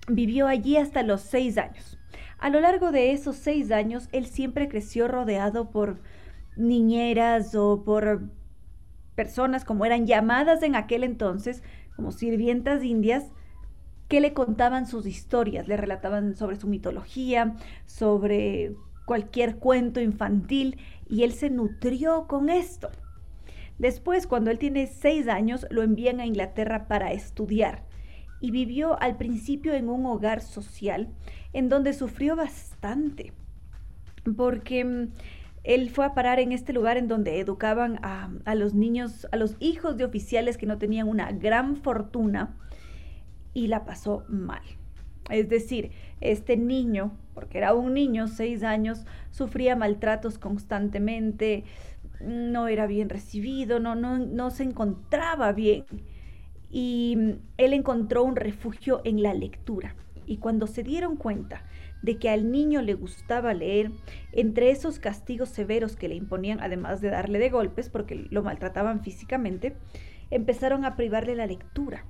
Speaker 7: vivió allí hasta los seis años. A lo largo de esos seis años, él siempre creció rodeado por niñeras o por personas como eran llamadas en aquel entonces, como sirvientas indias, que le contaban sus historias, le relataban sobre su mitología, sobre cualquier cuento infantil, y él se nutrió con esto. Después, cuando él tiene seis años, lo envían a Inglaterra para estudiar y vivió al principio en un hogar social en donde sufrió bastante, porque mm, él fue a parar en este lugar en donde educaban a, los niños, a los hijos de oficiales que no tenían una gran fortuna y la pasó mal. Es decir, este niño, porque era un niño, seis años, sufría maltratos constantemente, no era bien recibido, no, no, no se encontraba bien. Y mm, él encontró un refugio en la lectura. Y cuando se dieron cuenta de que al niño le gustaba leer, entre esos castigos severos que le imponían, además de darle de golpes, porque lo maltrataban físicamente, empezaron a privarle la lectura.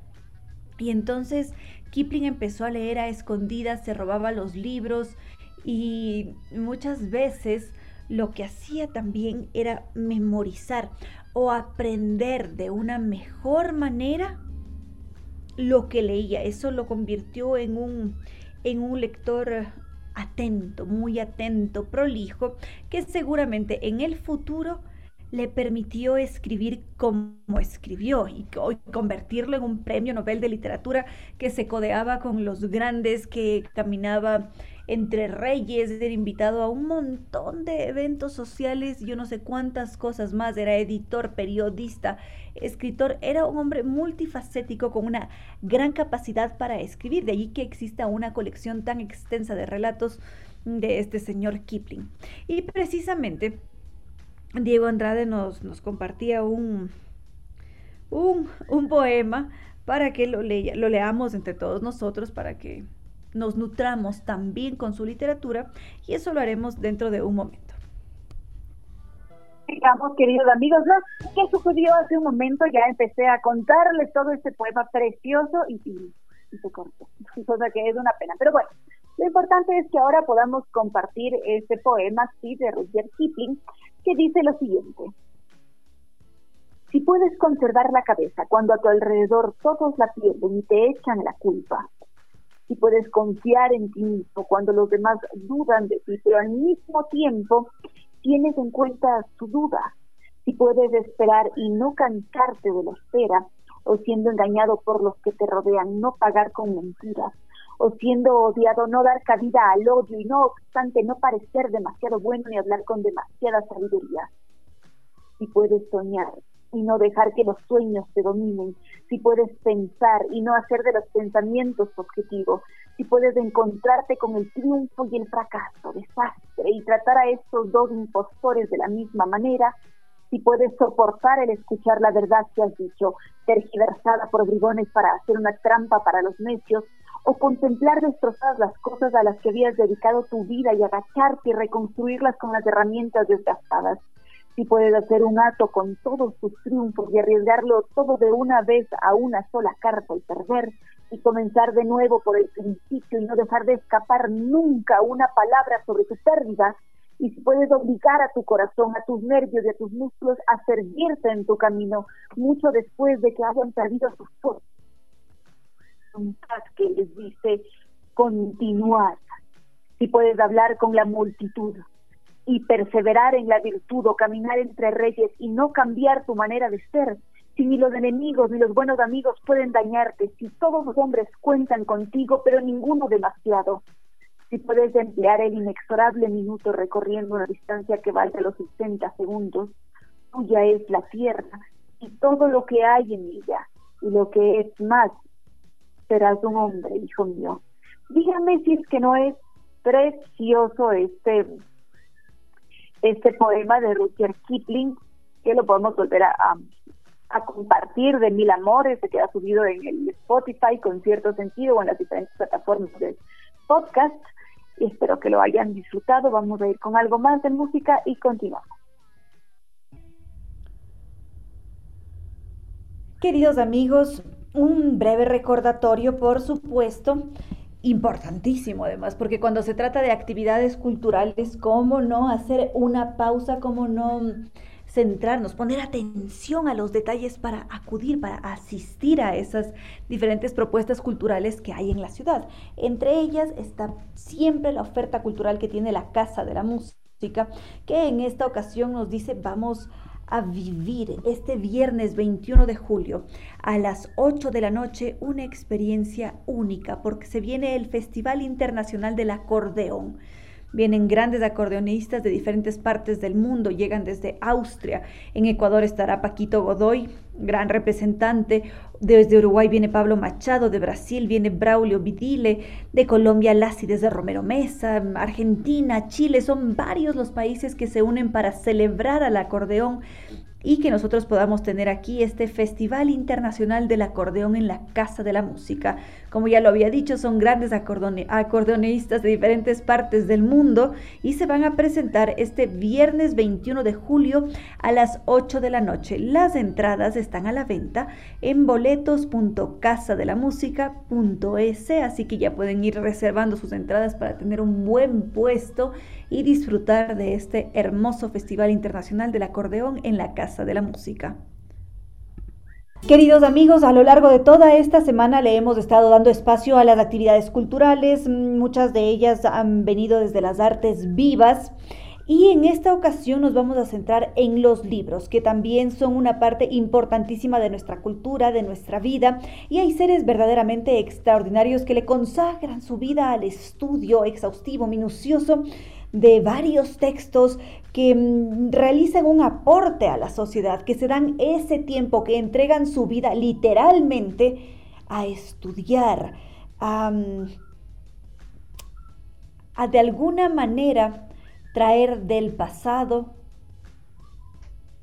Speaker 7: Y entonces Kipling empezó a leer a escondidas, se robaba los libros y muchas veces lo que hacía también era memorizar o aprender de una mejor manera lo que leía. Eso lo convirtió en un, en un lector atento, muy atento, prolijo, que seguramente en el futuro le permitió escribir como escribió y convertirlo en un premio Nobel de literatura que se codeaba con los grandes, que caminaba entre reyes, era invitado a un montón de eventos sociales, yo no sé cuántas cosas más, era editor, periodista, escritor, era un hombre multifacético con una gran capacidad para escribir, de allí que exista una colección tan extensa de relatos de este señor Kipling. Y precisamente Diego Andrade nos, nos compartía un, un, un, poema para que lo, lea, lo leamos entre todos nosotros, para que nos nutramos también con su literatura y eso lo haremos dentro de un momento.
Speaker 8: Digamos, queridos amigos, ¿no? ¿qué sucedió hace un momento? Ya empecé a contarles todo este poema precioso y, y, se cortó, cosa que es una pena. Pero bueno, lo importante es que ahora podamos compartir este poema, sí, de Roger Kipling, que dice lo siguiente. Si puedes conservar la cabeza cuando a tu alrededor todos la pierden y te echan la culpa, si puedes confiar en ti mismo cuando los demás dudan de ti, pero al mismo tiempo tienes en cuenta su duda, si puedes esperar y no cansarte de la espera, o siendo engañado por los que te rodean, no pagar con mentiras, o siendo odiado, no dar cabida al odio y no obstante no parecer demasiado bueno ni hablar con demasiada sabiduría. Si puedes soñar y no dejar que los sueños te dominen, si puedes pensar y no hacer de los pensamientos objetivo, si puedes encontrarte con el triunfo y el fracaso, desastre, y tratar a estos dos impostores de la misma manera, si puedes soportar el escuchar la verdad que has dicho, tergiversada por bribones para hacer una trampa para los necios, o contemplar destrozadas las cosas a las que habías dedicado tu vida y agacharte y reconstruirlas con las herramientas desgastadas si puedes hacer un acto con todos tus triunfos y arriesgarlo todo de una vez a una sola carta y perder, y comenzar de nuevo por el principio y no dejar de escapar nunca una palabra sobre tu pérdida, y si puedes obligar a tu corazón, a tus nervios y a tus músculos a servirte en tu camino, mucho después de que hayan perdido sus fuerzas. que les dice continuar. Si puedes hablar con la multitud, y perseverar en la virtud o caminar entre reyes y no cambiar tu manera de ser, si ni los enemigos ni los buenos amigos pueden dañarte, si todos los hombres cuentan contigo, pero ninguno demasiado, si puedes emplear el inexorable minuto recorriendo una distancia que valga los 60 segundos, tuya es la tierra y todo lo que hay en ella, y lo que es más, serás un hombre, hijo mío. Dígame si es que no es precioso este este poema de Rudyard Kipling, que lo podemos volver a, compartir de Mil Amores, se queda subido en el Spotify con cierto sentido o en las diferentes plataformas de podcast. Y espero que lo hayan disfrutado. Vamos a ir con algo más de música y continuamos.
Speaker 7: Queridos amigos, un breve recordatorio, por supuesto, importantísimo además, porque cuando se trata de actividades culturales, ¿cómo no hacer una pausa? ¿Cómo no centrarnos, poner atención a los detalles para acudir, para asistir a esas diferentes propuestas culturales que hay en la ciudad? Entre ellas está siempre la oferta cultural que tiene la Casa de la Música, que en esta ocasión nos dice vamos a a vivir este viernes 21 de julio a las 8 de la noche una experiencia única porque se viene el Festival Internacional del Acordeón. Vienen grandes acordeonistas de diferentes partes del mundo, llegan desde Austria. En Ecuador estará Paquito Godoy, gran representante. Desde Uruguay viene Pablo Machado, de Brasil viene Braulio Vidile, de Colombia Lassi desde Romero Mesa, Argentina, Chile, son varios los países que se unen para celebrar al acordeón y que nosotros podamos tener aquí este Festival Internacional del Acordeón en la Casa de la Música. Como ya lo había dicho, son grandes acordeonistas de diferentes partes del mundo y se van a presentar este viernes 21 de julio a las 8 de la noche. Las entradas están a la venta en boletos.casadelamusica.es, así que ya pueden ir reservando sus entradas para tener un buen puesto y disfrutar de este hermoso Festival Internacional del Acordeón en la Casa de la Música. Queridos amigos, a lo largo de toda esta semana le hemos estado dando espacio a las actividades culturales, muchas de ellas han venido desde las artes vivas. Y en esta ocasión nos vamos a centrar en los libros, que también son una parte importantísima de nuestra cultura, de nuestra vida, y hay seres verdaderamente extraordinarios que le consagran su vida al estudio exhaustivo, minucioso de varios textos que mm, realizan un aporte a la sociedad, que se dan ese tiempo, que entregan su vida literalmente a estudiar, a, a de alguna manera traer del pasado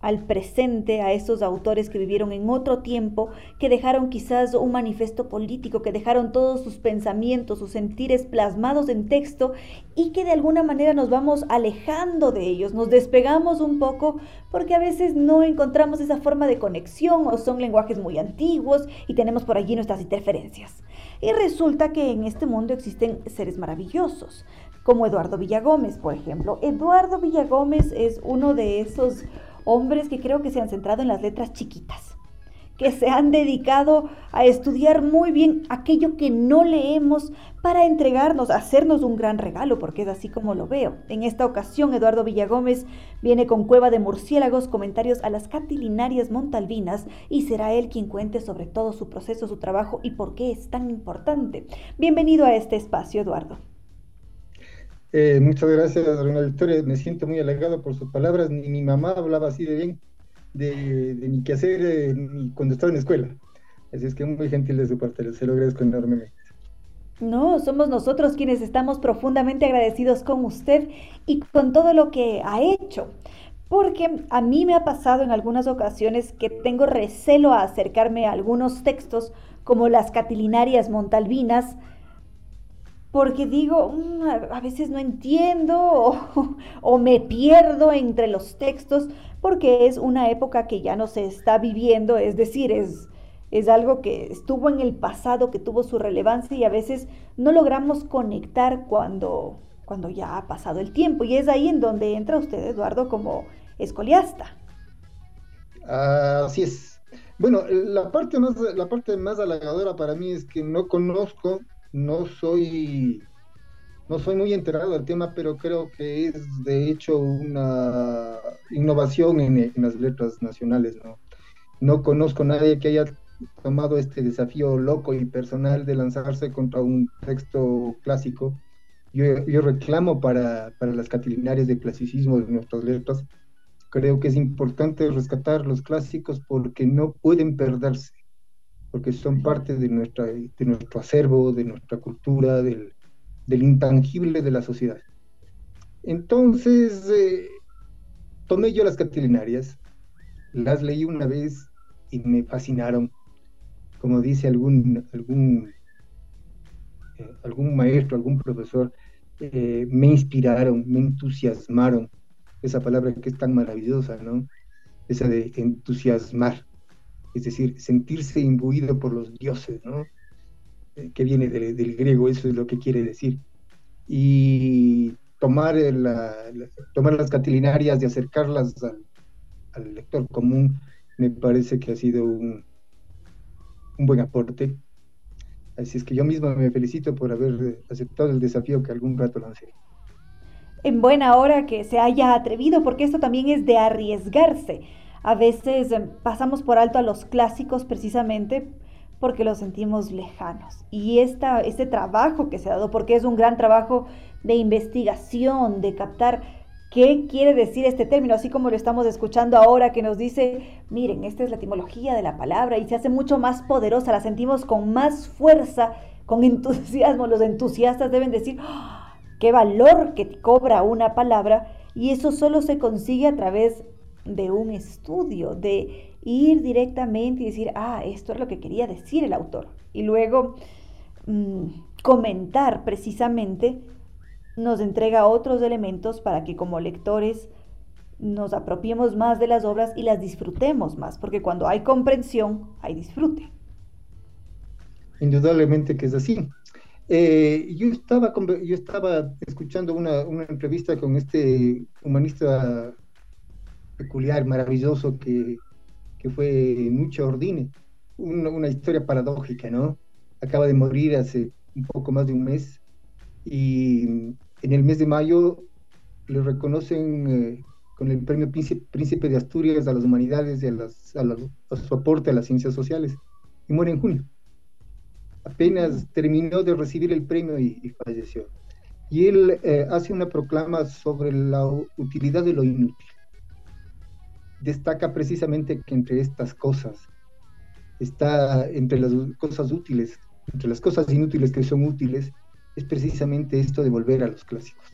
Speaker 7: al presente a esos autores que vivieron en otro tiempo, que dejaron quizás un manifiesto político, que dejaron todos sus pensamientos, sus sentires plasmados en texto y que de alguna manera nos vamos alejando de ellos, nos despegamos un poco porque a veces no encontramos esa forma de conexión o son lenguajes muy antiguos y tenemos por allí nuestras interferencias. Y resulta que en este mundo existen seres maravillosos, como Eduardo Villagómez, por ejemplo. Eduardo Villagómez es uno de esos hombres que creo que se han centrado en las letras chiquitas, que se han dedicado a estudiar muy bien aquello que no leemos para entregarnos, hacernos un gran regalo, porque es así como lo veo. En esta ocasión, Eduardo Villagómez viene con Cueva de Murciélagos, comentarios a las catilinarias montalvinas, y será él quien cuente sobre todo su proceso, su trabajo y por qué es tan importante. Bienvenido a este espacio, Eduardo.
Speaker 9: Eh, muchas gracias, Reina Victoria. Me siento muy halagado por sus palabras. Ni mi mamá hablaba así de bien de, de mi quehacer eh, cuando estaba en escuela. Así es que muy gentil de su parte, se lo agradezco enormemente.
Speaker 7: No, somos nosotros quienes estamos profundamente agradecidos con usted y con todo lo que ha hecho. Porque a mí me ha pasado en algunas ocasiones que tengo recelo a acercarme a algunos textos como las catilinarias montalvinas, porque digo, mm, a veces no entiendo o, me pierdo entre los textos, porque es una época que ya no se está viviendo, es decir, es, es algo que estuvo en el pasado, que tuvo su relevancia y a veces no logramos conectar cuando, cuando ya ha pasado el tiempo. Y es ahí en donde entra usted, Eduardo, como escoliasta.
Speaker 9: Así es. Bueno, la parte más, la parte más halagadora para mí es que no conozco no soy no soy muy enterado del tema, pero creo que es de hecho una innovación en, las letras nacionales, ¿no? No conozco a nadie que haya tomado este desafío loco y personal de lanzarse contra un texto clásico. Yo, yo reclamo para, para las catilinarias de clasicismo de nuestras letras. Creo que es importante rescatar los clásicos porque no pueden perderse porque son parte de, nuestra, de nuestro acervo, de nuestra cultura, del, del intangible de la sociedad. Entonces, eh, tomé yo las catilinarias, las leí una vez, y me fascinaron. Como dice algún, algún, eh, algún maestro, algún profesor, eh, me inspiraron, me entusiasmaron. Esa palabra que es tan maravillosa, ¿no? Esa de entusiasmar, es decir, sentirse imbuido por los dioses, ¿no? Eh, que viene del griego, eso es lo que quiere decir. Y tomar, las catilinarias y acercarlas al, lector común me parece que ha sido un, buen aporte. Así es que yo mismo me felicito por haber aceptado el desafío que algún rato lancé.
Speaker 7: En buena hora que se haya atrevido, porque esto también es de arriesgarse. A veces em, pasamos por alto a los clásicos precisamente porque los sentimos lejanos. Y esta, este trabajo que se ha dado, porque es un gran trabajo de investigación, de captar qué quiere decir este término, así como lo estamos escuchando ahora que nos dice, miren, esta es la etimología de la palabra y se hace mucho más poderosa, la sentimos con más fuerza, con entusiasmo. Los entusiastas deben decir, ¡Ah! qué valor que cobra una palabra y eso solo se consigue a través de un estudio, de ir directamente y decir, ah, esto es lo que quería decir el autor. Y luego mm, comentar precisamente nos entrega otros elementos para que como lectores nos apropiemos más de las obras y las disfrutemos más, porque cuando hay comprensión, hay disfrute.
Speaker 9: Indudablemente que es así. Eh, yo, estaba, yo estaba escuchando una, una entrevista con este humanista peculiar, maravilloso, que, que fue Nucha Ordine. Una, historia paradójica, ¿no? Acaba de morir hace un poco más de un mes y en el mes de mayo le reconocen eh, con el premio Príncipe, de Asturias a las humanidades y a, su aporte a las ciencias sociales y muere en junio. Apenas terminó de recibir el premio y, falleció. Y él eh, hace una proclama sobre la utilidad de lo inútil destaca precisamente que entre estas cosas está, entre las cosas útiles, entre las cosas inútiles que son útiles, es precisamente esto de volver a los clásicos.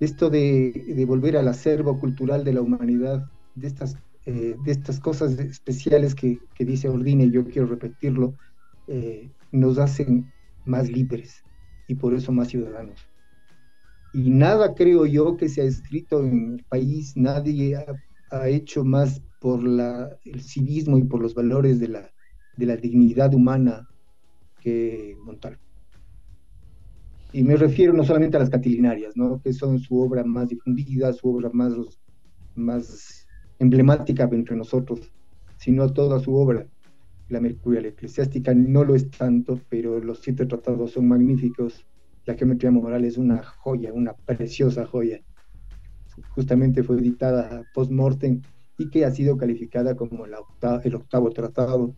Speaker 9: Esto de, volver al acervo cultural de la humanidad, de estas, eh, de estas cosas especiales que, dice Ordine, y yo quiero repetirlo, eh, nos hacen más libres y por eso más ciudadanos. Y nada creo yo que se ha escrito en el país, nadie ha ha hecho más por la, el civismo y por los valores de la, de la dignidad humana que Montalvo. Y me refiero no solamente a las catilinarias, ¿no? que son su obra más difundida, su obra más, más emblemática entre nosotros, sino toda su obra. La Mercurial Eclesiástica no lo es tanto, pero los siete tratados son magníficos. La geometría moral es una joya, una preciosa joya justamente fue editada post-mortem y que ha sido calificada como el octavo tratado,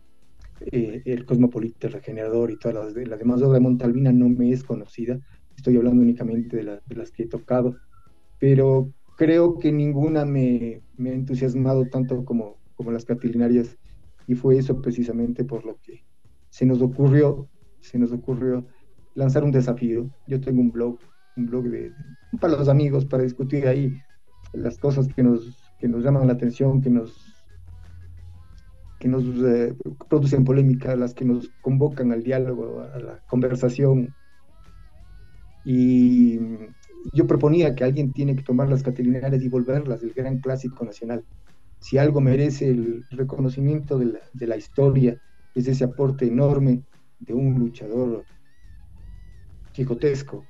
Speaker 9: eh, el cosmopolita regenerador y todas las, la demás obra de Montalvina no me es conocida, estoy hablando únicamente de, las que he tocado, pero creo que ninguna me, me ha entusiasmado tanto como, como las catilinarias y fue eso precisamente por lo que se nos ocurrió, se nos ocurrió lanzar un desafío. Yo tengo un blog, un blog de, para los amigos, para discutir ahí las cosas que nos, que nos llaman la atención, que nos, que nos eh, producen polémica, las que nos convocan al diálogo, a la conversación. Y yo proponía que alguien tiene que tomar las catilinarias y volverlas el gran clásico nacional. Si algo merece el reconocimiento de la, de la historia, es ese aporte enorme de un luchador quijotesco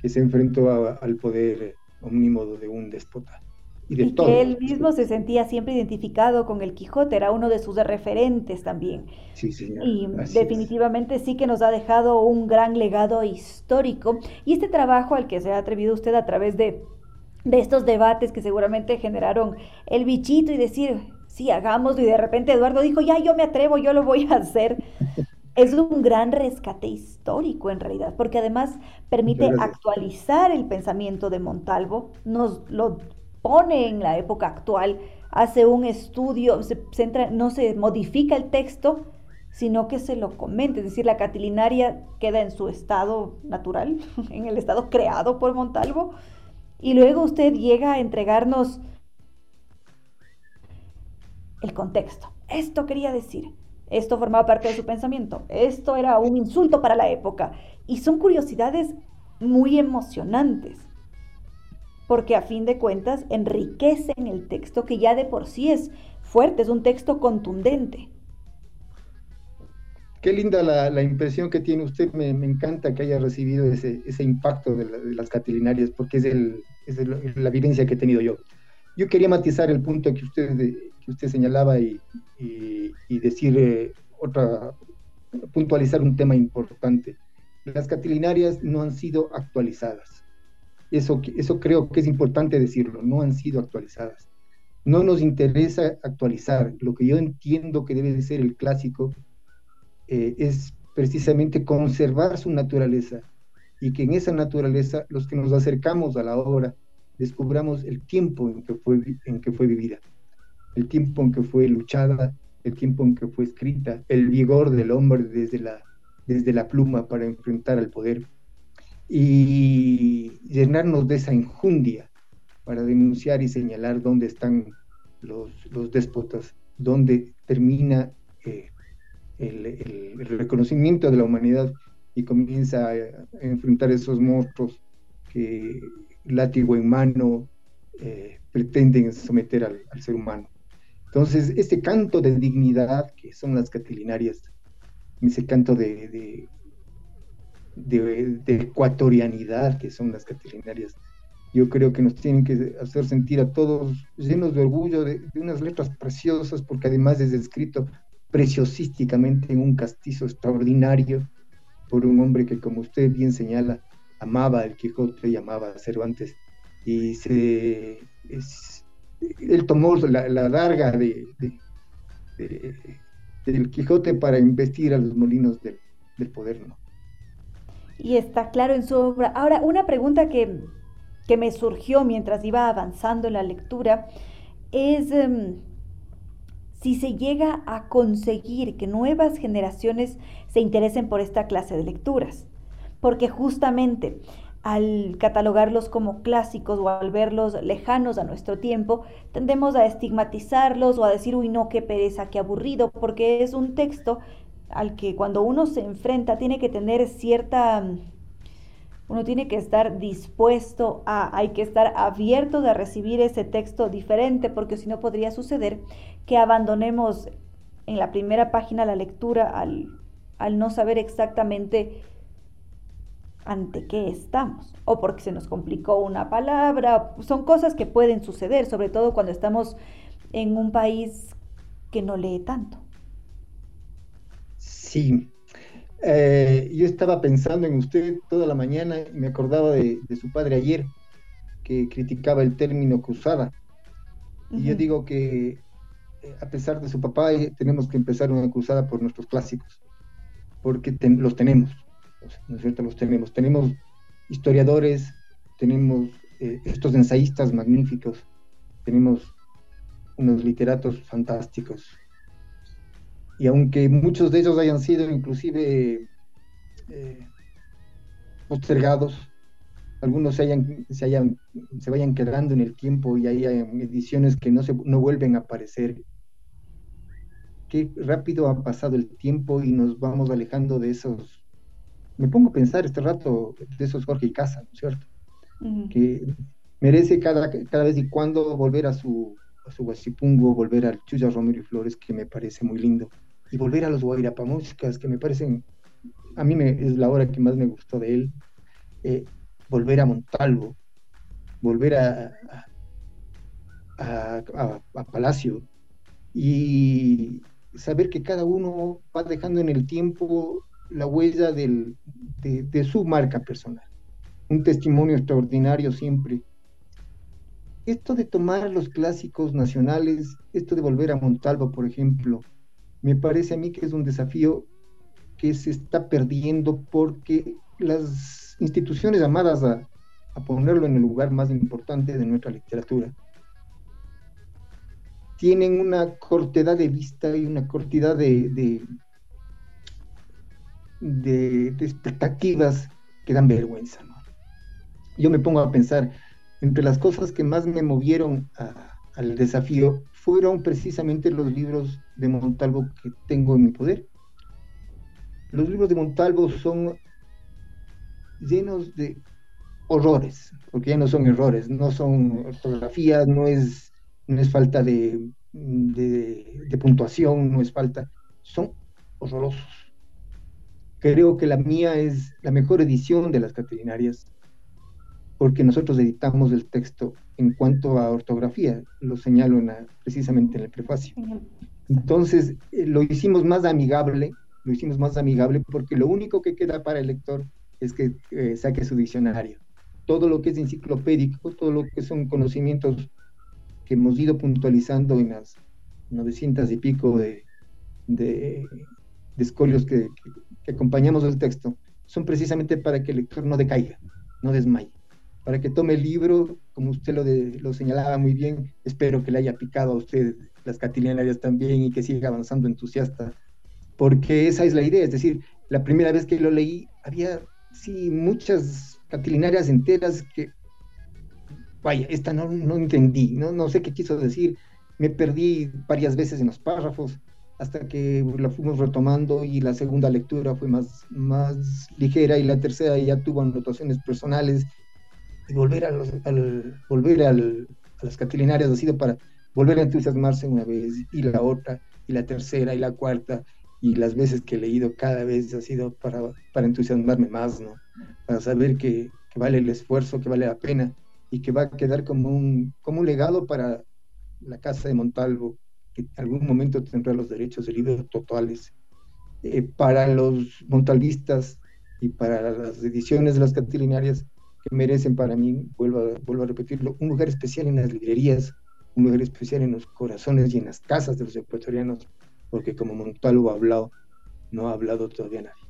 Speaker 9: que se enfrentó al poder omnímodo de un déspota.
Speaker 7: Y, de que él mismo se sentía siempre identificado con el Quijote, era uno de sus referentes también.
Speaker 9: Sí, señor.
Speaker 7: Y definitivamente sí que nos ha dejado un gran legado histórico. Y este trabajo al que se ha atrevido usted a través de, de estos debates que seguramente generaron el bichito y decir, sí, hagámoslo. Y de repente Eduardo dijo, ya, yo me atrevo, yo lo voy a hacer. Es un gran rescate histórico en realidad, porque además permite actualizar el pensamiento de Montalvo, nos lo pone en la época actual, hace un estudio, se centra, no se modifica el texto, sino que se lo comenta, es decir, la catilinaria queda en su estado natural, en el estado creado por Montalvo, y luego usted llega a entregarnos el contexto. Esto quería decir, esto formaba parte de su pensamiento, esto era un insulto para la época. Y son curiosidades muy emocionantes, porque a fin de cuentas enriquecen el texto que ya de por sí es fuerte, es un texto contundente.
Speaker 9: Qué linda la, impresión que tiene usted, me, encanta que haya recibido ese, impacto de, las catilinarias, porque es, el, la vivencia que he tenido yo. Yo quería matizar el punto que usted, que usted señalaba y, decir eh, otra, puntualizar un tema importante. Las catilinarias no han sido actualizadas. Eso, eso creo que es importante decirlo, no han sido actualizadas. No nos interesa actualizar. Lo que yo entiendo que debe de ser el clásico eh, es precisamente conservar su naturaleza y que en esa naturaleza los que nos acercamos a la obra descubramos el tiempo en que fue, en que fue vivida, el tiempo en que fue luchada, el tiempo en que fue escrita, el vigor del hombre desde la, desde la pluma para enfrentar al poder. Y llenarnos de esa injundia para denunciar y señalar dónde están los, los déspotas, dónde termina eh, el, el, reconocimiento de la humanidad y comienza a, enfrentar esos monstruos que látigo en mano, eh, pretenden someter al, ser humano. Entonces, este canto de dignidad, que son las catilinarias, ese canto de, de, de, ecuatorianidad, que son las catilinarias, yo creo que nos tienen que hacer sentir a todos llenos de orgullo de, unas letras preciosas, porque además es escrito preciosísticamente en un castizo extraordinario por un hombre que, como usted bien señala, amaba el Quijote y amaba a Cervantes. Y se, él tomó la, la larga de, del Quijote para investir a los molinos del, poder. ¿no?
Speaker 7: Y está claro en su obra. Ahora, una pregunta que, me surgió mientras iba avanzando en la lectura es em, si se llega a conseguir que nuevas generaciones se interesen por esta clase de lecturas porque justamente al catalogarlos como clásicos o al verlos lejanos a nuestro tiempo, tendemos a estigmatizarlos o a decir, uy, no, qué pereza, qué aburrido, porque es un texto al que cuando uno se enfrenta tiene que tener cierta... Uno tiene que estar dispuesto a, hay que estar abierto de recibir ese texto diferente, porque si no podría suceder que abandonemos en la primera página la lectura al, al no saber exactamente ante qué estamos o porque se nos complicó una palabra. Son cosas que pueden suceder, sobre todo cuando estamos en un país que no lee tanto.
Speaker 9: Sí, eh, yo estaba pensando en usted toda la mañana y me acordaba de, su padre ayer, que criticaba el término cruzada. Y yo digo que eh, a pesar de su papá, eh, tenemos que empezar una cruzada por nuestros clásicos, porque los tenemos ¿no es cierto? Los tenemos. Tenemos historiadores, tenemos eh, estos ensayistas magníficos, tenemos unos literatos fantásticos. Y aunque muchos de ellos hayan sido inclusive eh, postergados, algunos se, hayan, se, hayan, se vayan quedando en el tiempo y hay ediciones que no, se, no vuelven a aparecer. Qué rápido ha pasado el tiempo y nos vamos alejando de esos me pongo a pensar este rato de esos Jorge y Casa, ¿no es cierto? Que merece cada, cada vez y cuando volver a su, a su Guasipungo, volver al Chuya Romero y Flores, que me parece muy lindo, y volver a los Guairapamuscas, que me parecen, a mí me, es la hora que más me gustó de él, eh, volver a Montalvo, volver a, a, a Palacio, y saber que cada uno va dejando en el tiempo la huella de, su marca personal. Un testimonio extraordinario siempre. Esto de tomar los clásicos nacionales, esto de volver a Montalvo, por ejemplo, me parece a mí que es un desafío que se está perdiendo porque las instituciones llamadas a, ponerlo en el lugar más importante de nuestra literatura tienen una cortedad de vista y una cortedad de, expectativas que dan vergüenza. Yo me pongo a pensar, entre las cosas que más me movieron al desafío fueron precisamente los libros de Montalvo que tengo en mi poder. Los libros de Montalvo son llenos de horrores, porque ya no son errores, no son ortografías, no es, no es falta de, de, puntuación, no es falta, son horrorosos. Creo que la mía es la mejor edición de las caterinarias, porque nosotros editamos el texto en cuanto a ortografía, lo señalo precisamente en el prefacio. Entonces, eh, lo hicimos más amigable, lo hicimos más amigable porque lo único que queda para el lector es que eh, saque su diccionario. Todo lo que es enciclopédico, todo lo que son conocimientos que hemos ido puntualizando en las 900 y pico de, de, escolios que, que, acompañamos el texto, son precisamente para que el lector no decaiga, no desmaye, para que tome el libro, como usted lo, lo señalaba muy bien, espero que le haya picado a usted las catilinarias también y que siga avanzando entusiasta, porque esa es la idea, es decir, la primera vez que lo leí había sí, muchas catilinarias enteras que, vaya, esta no, no entendí, no, no sé qué quiso decir, me perdí varias veces en los párrafos hasta que la fuimos retomando y la segunda lectura fue más, más ligera y la tercera ya tuvo anotaciones personales y volver a, los, al, volver al, a las catilinarias ha sido para volver a entusiasmarse una vez y la otra y la tercera y la cuarta y las veces que he leído cada vez ha sido para, para entusiasmarme más, ¿no? Para saber que, que, vale el esfuerzo, que vale la pena y que va a quedar como un, como un legado para la Casa de Montalvo, que en algún momento tendrá los derechos de libro totales. Eh, para los montalvistas y para las ediciones de las catilinarias que merecen para mí, vuelvo a, vuelvo a repetirlo, un lugar especial en las librerías, un lugar especial en los corazones y en las casas de los ecuatorianos, porque como Montalvo ha hablado, no ha hablado todavía nadie.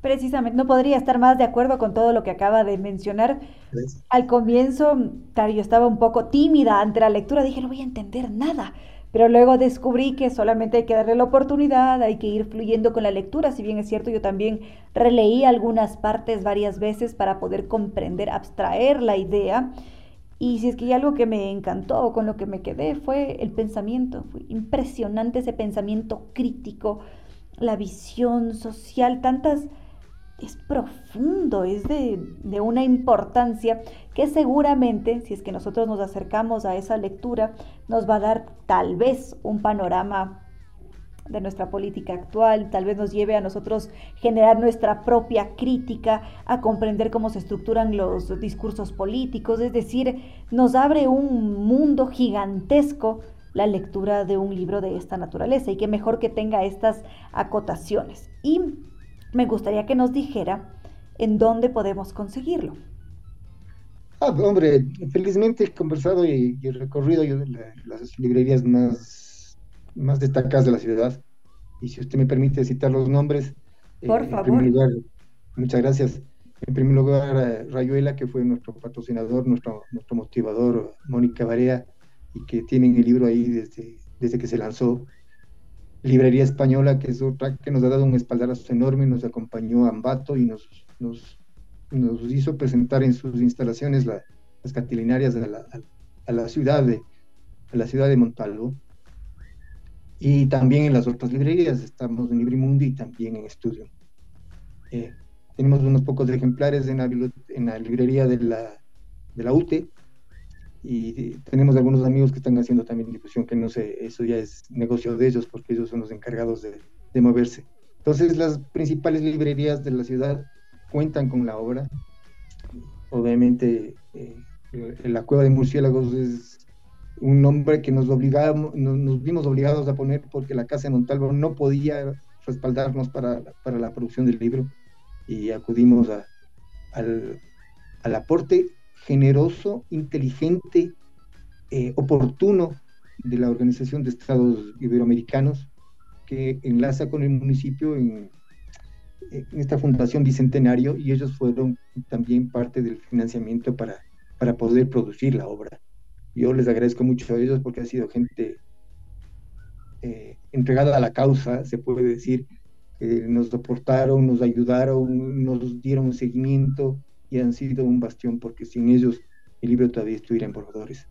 Speaker 7: Precisamente, no podría estar más de acuerdo con todo lo que acaba de mencionar. Al comienzo, claro, yo estaba un poco tímida ante la lectura, dije, no voy a entender nada, pero luego descubrí que solamente hay que darle la oportunidad, hay que ir fluyendo con la lectura, si bien es cierto, yo también releí algunas partes varias veces para poder comprender, abstraer la idea. Y si es que hay algo que me encantó, con lo que me quedé, fue el pensamiento. Fue impresionante ese pensamiento crítico, la visión social, tantas... Es profundo, es de, de una importancia que seguramente, si es que nosotros nos acercamos a esa lectura, nos va a dar tal vez un panorama de nuestra política actual, tal vez nos lleve a nosotros generar nuestra propia crítica, a comprender cómo se estructuran los discursos políticos, es decir, nos abre un mundo gigantesco la lectura de un libro de esta naturaleza y que mejor que tenga estas acotaciones. Y me gustaría que nos dijera en dónde podemos conseguirlo.
Speaker 9: Ah, hombre, felizmente he conversado y, he recorrido las librerías más más destacadas de la ciudad. Y si usted me permite citar los nombres.
Speaker 7: Eh, Por favor.
Speaker 9: muchas gracias. En primer lugar, eh, Rayuela, que fue nuestro patrocinador, nuestro, nuestro motivador, Mónica Barea, y que tienen el libro ahí desde, desde que se lanzó. Librería Española, que es otra que nos ha dado un espaldarazo enorme, nos acompañó a Ambato y nos, nos, nos hizo presentar en sus instalaciones las catilinarias a la, a la, ciudad de, a la ciudad de Montalvo y también en las otras librerías, estamos en Librimundi también en Estudio. Eh, tenemos unos pocos ejemplares en la, en la librería de la, de la UTE y tenemos algunos amigos que están haciendo también difusión, que no sé, eso ya es negocio de ellos porque ellos son los encargados de, de moverse. Entonces las principales librerías de la ciudad cuentan con la obra. Obviamente eh, la Cueva de Murciélagos es un nombre que nos obligamos, nos, vimos obligados a poner porque la Casa de Montalvo no podía respaldarnos para, para la producción del libro y acudimos a, al, al, aporte generoso, inteligente, eh, oportuno de la Organización de Estados Iberoamericanos que enlaza con el municipio en, esta fundación bicentenario y ellos fueron también parte del financiamiento para, para poder producir la obra. Yo les agradezco mucho a ellos porque ha sido gente eh, entregada a la causa, se puede decir. que nos soportaron, nos ayudaron, nos dieron seguimiento y han sido un bastión porque sin ellos el libro todavía estuviera en borradores.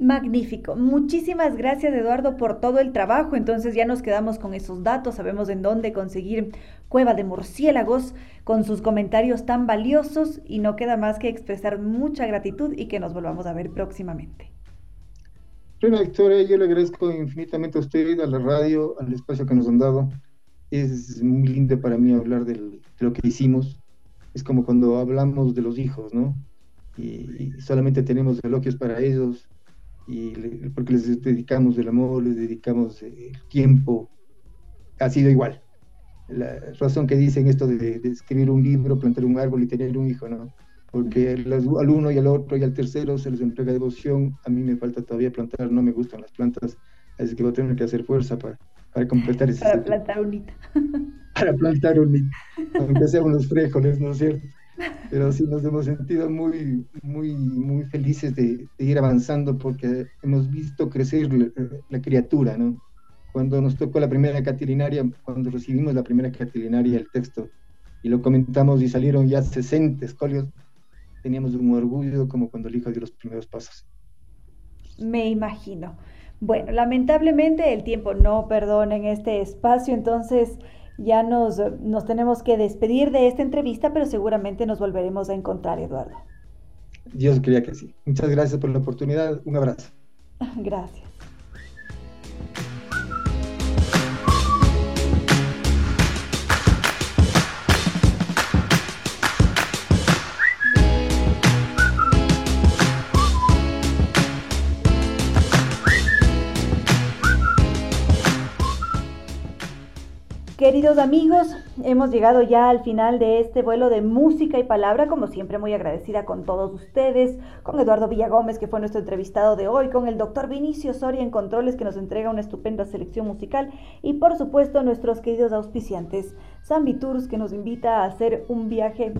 Speaker 7: Magnífico. Muchísimas gracias Eduardo por todo el trabajo. Entonces ya nos quedamos con esos datos, sabemos en dónde conseguir Cueva de Murciélagos con sus comentarios tan valiosos y no queda más que expresar mucha gratitud y que nos volvamos a ver próximamente.
Speaker 9: Bueno, Victoria, yo le agradezco infinitamente a usted, a la radio, al espacio que nos han dado. Es muy lindo para mí hablar de lo que hicimos. Es como cuando hablamos de los hijos, ¿no? Y, y solamente tenemos elogios para ellos y porque les dedicamos el amor, les dedicamos el tiempo, ha sido igual. La razón que dicen esto de, escribir un libro, plantar un árbol y tener un hijo, ¿no? Porque al uno y al otro y al tercero se les entrega devoción, a mí me falta todavía plantar, no me gustan las plantas, así que voy a tener que hacer fuerza para, para completar ese...
Speaker 7: Para plantar un hito.
Speaker 9: para plantar un hito, aunque sean unos frijoles, ¿no es cierto? Pero sí nos hemos sentido muy, muy, muy felices de, ir avanzando porque hemos visto crecer la, criatura, ¿no? Cuando nos tocó la primera catilinaria, cuando recibimos la primera catilinaria, el texto, y lo comentamos y salieron ya 60 escolios, teníamos un orgullo como cuando el hijo dio los primeros pasos.
Speaker 7: Me imagino. Bueno, lamentablemente el tiempo no perdona en este espacio, entonces ya nos, nos tenemos que despedir de esta entrevista, pero seguramente nos volveremos a encontrar, Eduardo.
Speaker 9: Dios quería que sí. Muchas gracias por la oportunidad. Un abrazo.
Speaker 7: Gracias. Queridos amigos, hemos llegado ya al final de este vuelo de música y palabra, como siempre muy agradecida con todos ustedes, con Eduardo Villagómez, que fue nuestro entrevistado de hoy, con el doctor Vinicio Soria en Controles, que nos entrega una estupenda selección musical, y por supuesto nuestros queridos auspiciantes, Zambi Tours, que nos invita a hacer un viaje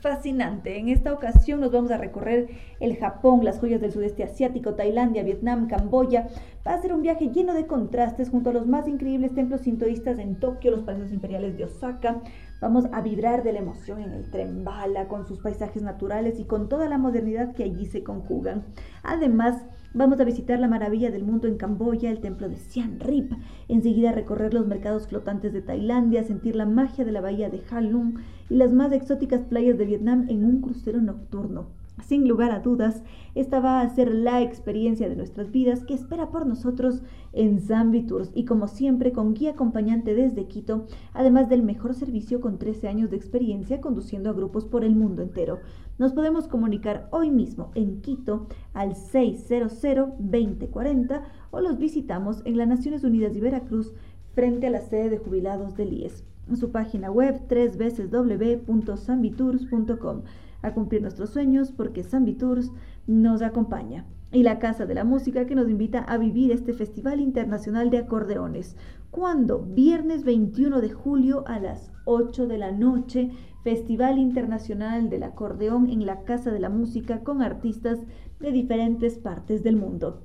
Speaker 7: fascinante. En esta ocasión nos vamos a recorrer el Japón, las joyas del sudeste asiático, Tailandia, Vietnam, Camboya. Va a ser un viaje lleno de contrastes junto a los más increíbles templos sintoístas en Tokio, los palacios imperiales de Osaka. Vamos a vibrar de la emoción en el tren bala, con sus paisajes naturales y con toda la modernidad que allí se conjugan. Además, Vamos a visitar la maravilla del mundo en Camboya, el templo de Siem Reap. Enseguida recorrer los mercados flotantes de Tailandia, sentir la magia de la bahía de Halong y las más exóticas playas de Vietnam en un crucero nocturno. Sin lugar a dudas, esta va a ser la experiencia de nuestras vidas que espera por nosotros en Zambi Tours y como siempre con guía acompañante desde Quito, además del mejor servicio con 13 años de experiencia conduciendo a grupos por el mundo entero. Nos podemos comunicar hoy mismo en Quito al 600-2040 o los visitamos en las Naciones Unidas y Veracruz frente a la sede de jubilados del IES. En su página web www.sambitours.com a cumplir nuestros sueños porque Zambi Tours nos acompaña. Y la Casa de la Música que nos invita a vivir este Festival Internacional de Acordeones. ¿Cuándo? Viernes 21 de julio a las 8 de la noche Festival Internacional del Acordeón en la Casa de la Música con artistas de diferentes partes del mundo.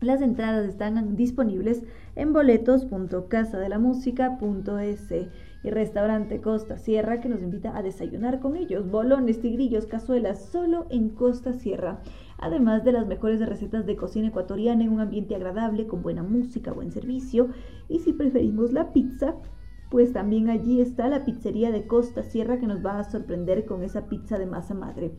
Speaker 7: Las entradas están disponibles en boletos.casadelamusica.es restaurante Costa Sierra que nos invita a desayunar con ellos. Bolones, tigrillos, cazuelas, solo en Costa Sierra. Además de las mejores recetas de cocina ecuatoriana en un ambiente agradable, con buena música, buen servicio. Y si preferimos la pizza, pues también allí está la pizzería de Costa Sierra que nos va a sorprender con esa pizza de masa madre.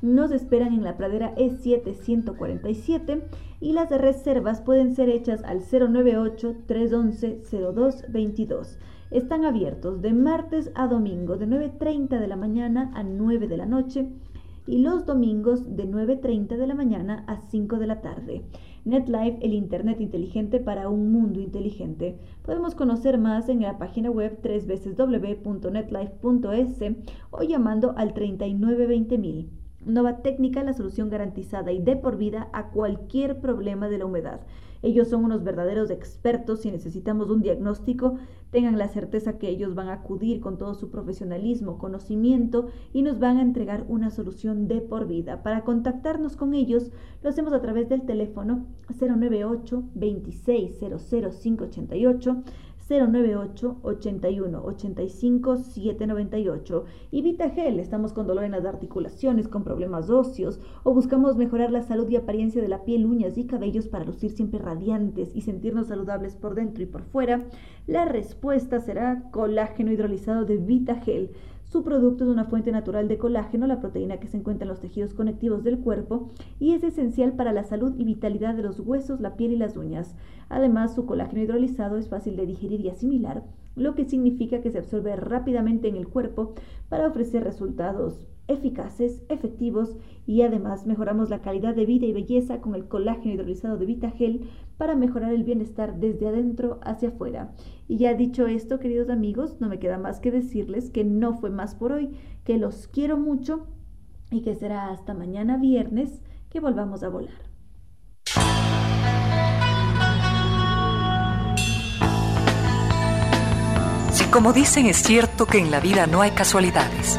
Speaker 7: Nos esperan en la pradera E7 y las reservas pueden ser hechas al 098 311 0222. Están abiertos de martes a domingo de 9.30 de la mañana a 9 de la noche y los domingos de 9.30 de la mañana a 5 de la tarde. NetLife, el Internet inteligente para un mundo inteligente. Podemos conocer más en la página web www.netlife.es o llamando al 3920.000. Nova Técnica, la solución garantizada y de por vida a cualquier problema de la humedad. Ellos son unos verdaderos expertos. Si necesitamos un diagnóstico, tengan la certeza que ellos van a acudir con todo su profesionalismo, conocimiento y nos van a entregar una solución de por vida. Para contactarnos con ellos, lo hacemos a través del teléfono 098 2600588 098 81 85 798 y VitaGel, estamos con dolor en las articulaciones, con problemas óseos o buscamos mejorar la salud y apariencia de la piel, uñas y cabellos para lucir siempre radiantes y sentirnos saludables por dentro y por fuera, la respuesta será colágeno hidrolizado de VitaGel. Su producto es una fuente natural de colágeno, la proteína que se encuentra en los tejidos conectivos del cuerpo y es esencial para la salud y vitalidad de los huesos, la piel y las uñas. Además, su colágeno hidrolizado es fácil de digerir y asimilar, lo que significa que se absorbe rápidamente en el cuerpo para ofrecer resultados eficaces, efectivos y además mejoramos la calidad de vida y belleza con el colágeno hidrolizado de VitaGel para mejorar el bienestar desde adentro hacia afuera. Y ya dicho esto, queridos amigos, no me queda más que decirles que no fue más por hoy, que los quiero mucho y que será hasta mañana viernes que volvamos a volar.
Speaker 2: Si como dicen es cierto que en la vida no hay casualidades,